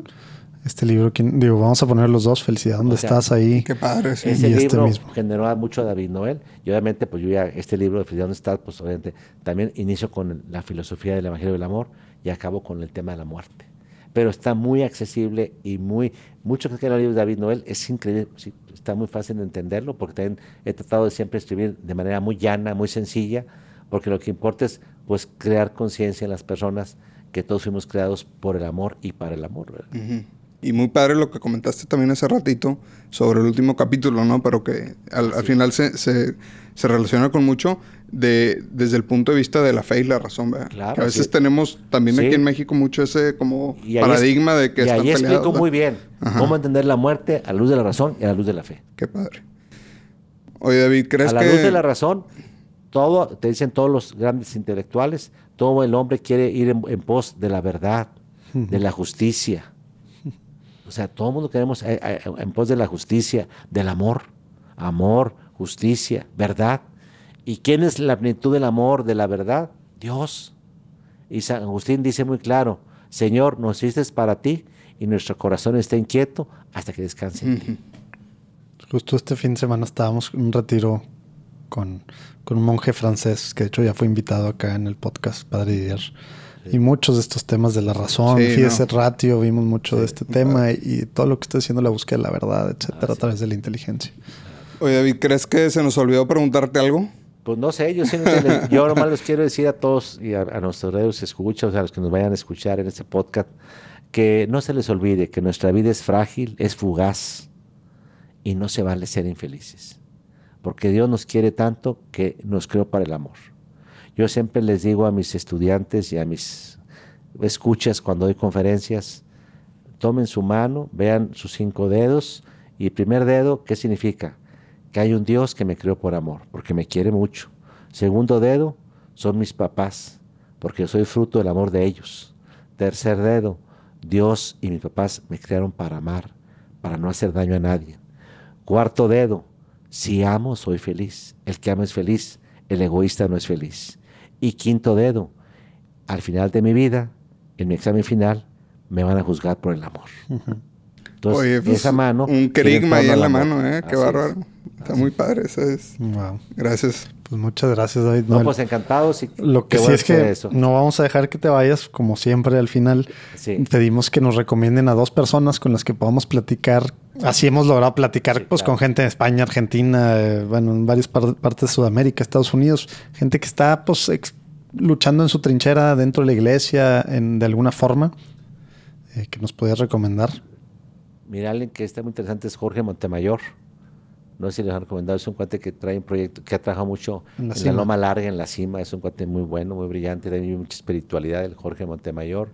este libro. ¿Quién- Digo, vamos a poner los dos. Felicidad, ¿dónde O sea, estás ahí? Qué padre, sí. Ese Y este libro mismo. generó mucho a David Noel y obviamente pues yo ya este libro de Felicidad dónde está, pues obviamente también inicio con la filosofía del Evangelio del Amor y acabo con el tema de la muerte. Pero está muy accesible y muy, mucho que el libro de David Noel es increíble, sí, está muy fácil de entenderlo porque también he tratado de siempre escribir de manera muy llana, muy sencilla, porque lo que importa es pues crear conciencia en las personas que todos fuimos creados por el amor y para el amor. ¿verdad? Ujú. Y muy padre lo que comentaste también hace ratito sobre el último capítulo, ¿no? Pero que al, al final se, se, se relaciona con mucho de, desde el punto de vista de la fe y la razón, ¿verdad? Claro, que a veces sí. tenemos también Sí. aquí en México mucho ese como Y paradigma es- de que y están ahí peleados. explico ¿verdad? muy bien Ajá. cómo entender la muerte a la luz de la razón y a la luz de la fe. Qué padre. Oye, David, ¿crees A la que...? luz de la razón, todo, te dicen todos los grandes intelectuales, todo el hombre quiere ir en, pos de la verdad, de la justicia. O sea, todo el mundo queremos eh, eh, en pos de la justicia, del amor. Amor, justicia, verdad. ¿Y quién es la plenitud del amor, de la verdad? Dios. Y San Agustín dice muy claro, Señor, nos hiciste para ti y nuestro corazón está inquieto hasta que descanse en ti. Justo este fin de semana estábamos en un retiro con, con un monje francés que de hecho ya fue invitado acá en el podcast Padre Didier. Y muchos de estos temas de la razón, Sí, fíjese no. ratio, vimos mucho de este tema y, todo lo que está diciendo la búsqueda de la verdad, etcétera, Ah, a través de la inteligencia. Oye, David, ¿crees que se nos olvidó preguntarte algo? Pues no sé, yo les- yo nomás les quiero decir a todos y a, a nuestros redes escuchas, a los que nos vayan a escuchar en este podcast, que no se les olvide que nuestra vida es frágil, es fugaz y no se vale ser infelices. Porque Dios nos quiere tanto que nos creó para el amor. Yo siempre les digo a mis estudiantes y a mis escuchas cuando doy conferencias, tomen su mano, vean sus cinco dedos y primer dedo, ¿qué significa? Que hay un Dios que me creó por amor, porque me quiere mucho. Segundo dedo, son mis papás, porque soy fruto del amor de ellos. Tercer dedo, Dios y mis papás me crearon para amar, para no hacer daño a nadie. Cuarto dedo, si amo, soy feliz. El que ama es feliz, el egoísta no es feliz. Y quinto dedo, al final de mi vida, en mi examen final, me van a juzgar por el amor. Entonces, Oye, pues, esa mano. Un querigma ahí en la mano, ¿eh? Qué es. bárbaro. Está muy padre, eso es. Wow. Gracias. Pues muchas gracias, David. No, Noel. pues encantados. Y Lo que qué sí es que eso. no vamos a dejar que te vayas, como siempre al final. Sí. Pedimos que nos recomienden a dos personas con las que podamos platicar Así hemos logrado platicar Sí, pues, claro. con gente de España, Argentina, eh, bueno, en varias par- partes de Sudamérica, Estados Unidos, gente que está pues luchando en su trinchera dentro de la iglesia en, de alguna forma, eh, que nos podías recomendar. Mira, alguien que está muy interesante es Jorge Montemayor. No sé si les han recomendado, es un cuate que trae un proyecto, que ha trabajado mucho En en la cima. Loma Larga, en la cima. Es un cuate muy bueno, muy brillante, tiene mucha espiritualidad, el Jorge Montemayor.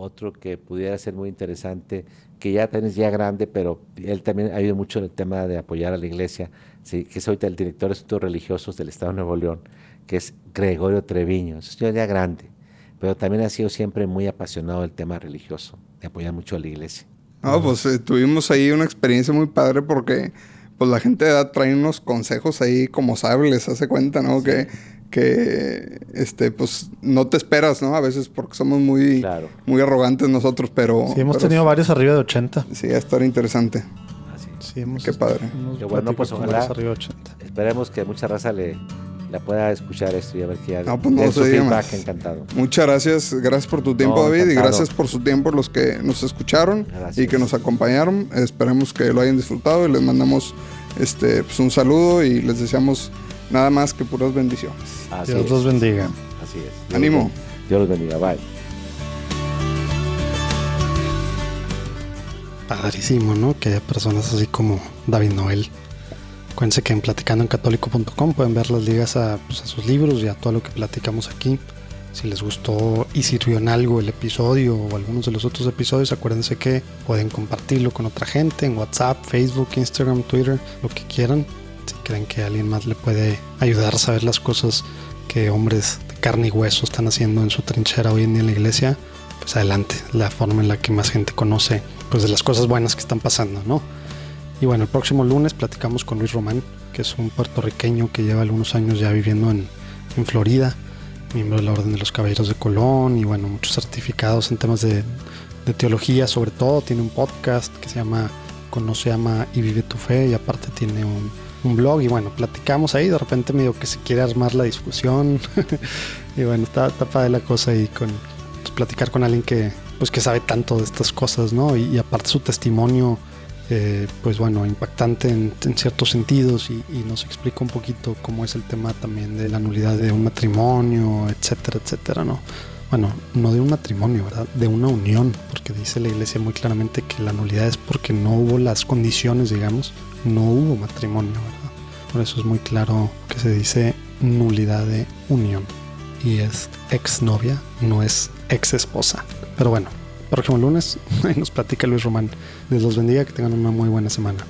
Otro que pudiera ser muy interesante, que ya también es ya grande, pero él también ha ayudado mucho en el tema de apoyar a la iglesia, sí, que es ahorita el director de asuntos religiosos del Estado de Nuevo León, que es Gregorio Treviño. Es un señor ya grande, pero también ha sido siempre muy apasionado del tema religioso, de apoyar mucho a la iglesia. No, pues eh, tuvimos ahí una experiencia muy padre porque pues la gente de edad trae unos consejos ahí como sables, hace cuenta, ¿no? Que, que este, pues no te esperas, ¿no? A veces porque somos muy, Claro. muy arrogantes nosotros, pero. Sí, hemos pero tenido varios arriba de 80. Sí, va a estar interesante. Así es. Sí, hemos, Qué padre. Qué bueno, pues, ojalá. varios arriba de 80. Esperemos que mucha raza le la pueda escuchar esto y a ver qué No, pues no su feedback más. encantado. Muchas gracias, gracias por tu tiempo, No, David, y gracias por su tiempo los que nos escucharon Gracias. y que nos acompañaron. Esperemos que lo hayan disfrutado y les mandamos este pues, un saludo y les deseamos nada más que puras bendiciones. Así Dios es. los bendiga. Así es. Dios Ánimo. Dios los bendiga. Bye. Padrísimo, ¿no? Que haya personas así como David Noel. Acuérdense que en platicandoencatólico.com pueden ver las ligas a, pues, a sus libros y a todo lo que platicamos aquí. Si les gustó y sirvió en algo el episodio o algunos de los otros episodios, acuérdense que pueden compartirlo con otra gente en WhatsApp, Facebook, Instagram, Twitter, lo que quieran. Creen que alguien más le puede ayudar a saber las cosas que hombres de carne y hueso están haciendo en su trinchera hoy en día en la iglesia, pues adelante, la forma en la que más gente conoce pues de las cosas buenas que están pasando, ¿no? Y bueno, el próximo lunes platicamos con Luis Román, que es un puertorriqueño que lleva algunos años ya viviendo en, en Florida, miembro de la Orden de los Caballeros de Colón y bueno, muchos certificados en temas de, de teología sobre todo. Tiene un podcast que se llama Conoce, Ama y Vive tu Fe y aparte tiene un, un blog y bueno, platicamos ahí, de repente medio que se quiere armar la discusión *laughs* y bueno, está, está padre la cosa y con pues, platicar con alguien que pues que sabe tanto de estas cosas, ¿no? Y, y aparte su testimonio eh, pues bueno, impactante en, en ciertos sentidos y, y nos explica un poquito cómo es el tema también de la nulidad de un matrimonio, etcétera, etcétera, ¿no? Bueno, no de un matrimonio, ¿verdad? De una unión, porque dice la iglesia muy claramente que la nulidad es porque no hubo las condiciones, digamos, no hubo matrimonio, ¿verdad? Por eso es muy claro que se dice nulidad de unión y es exnovia, no es ex esposa. Pero bueno, próximo lunes *laughs* nos platica Luis Román. Dios los bendiga, que tengan una muy buena semana.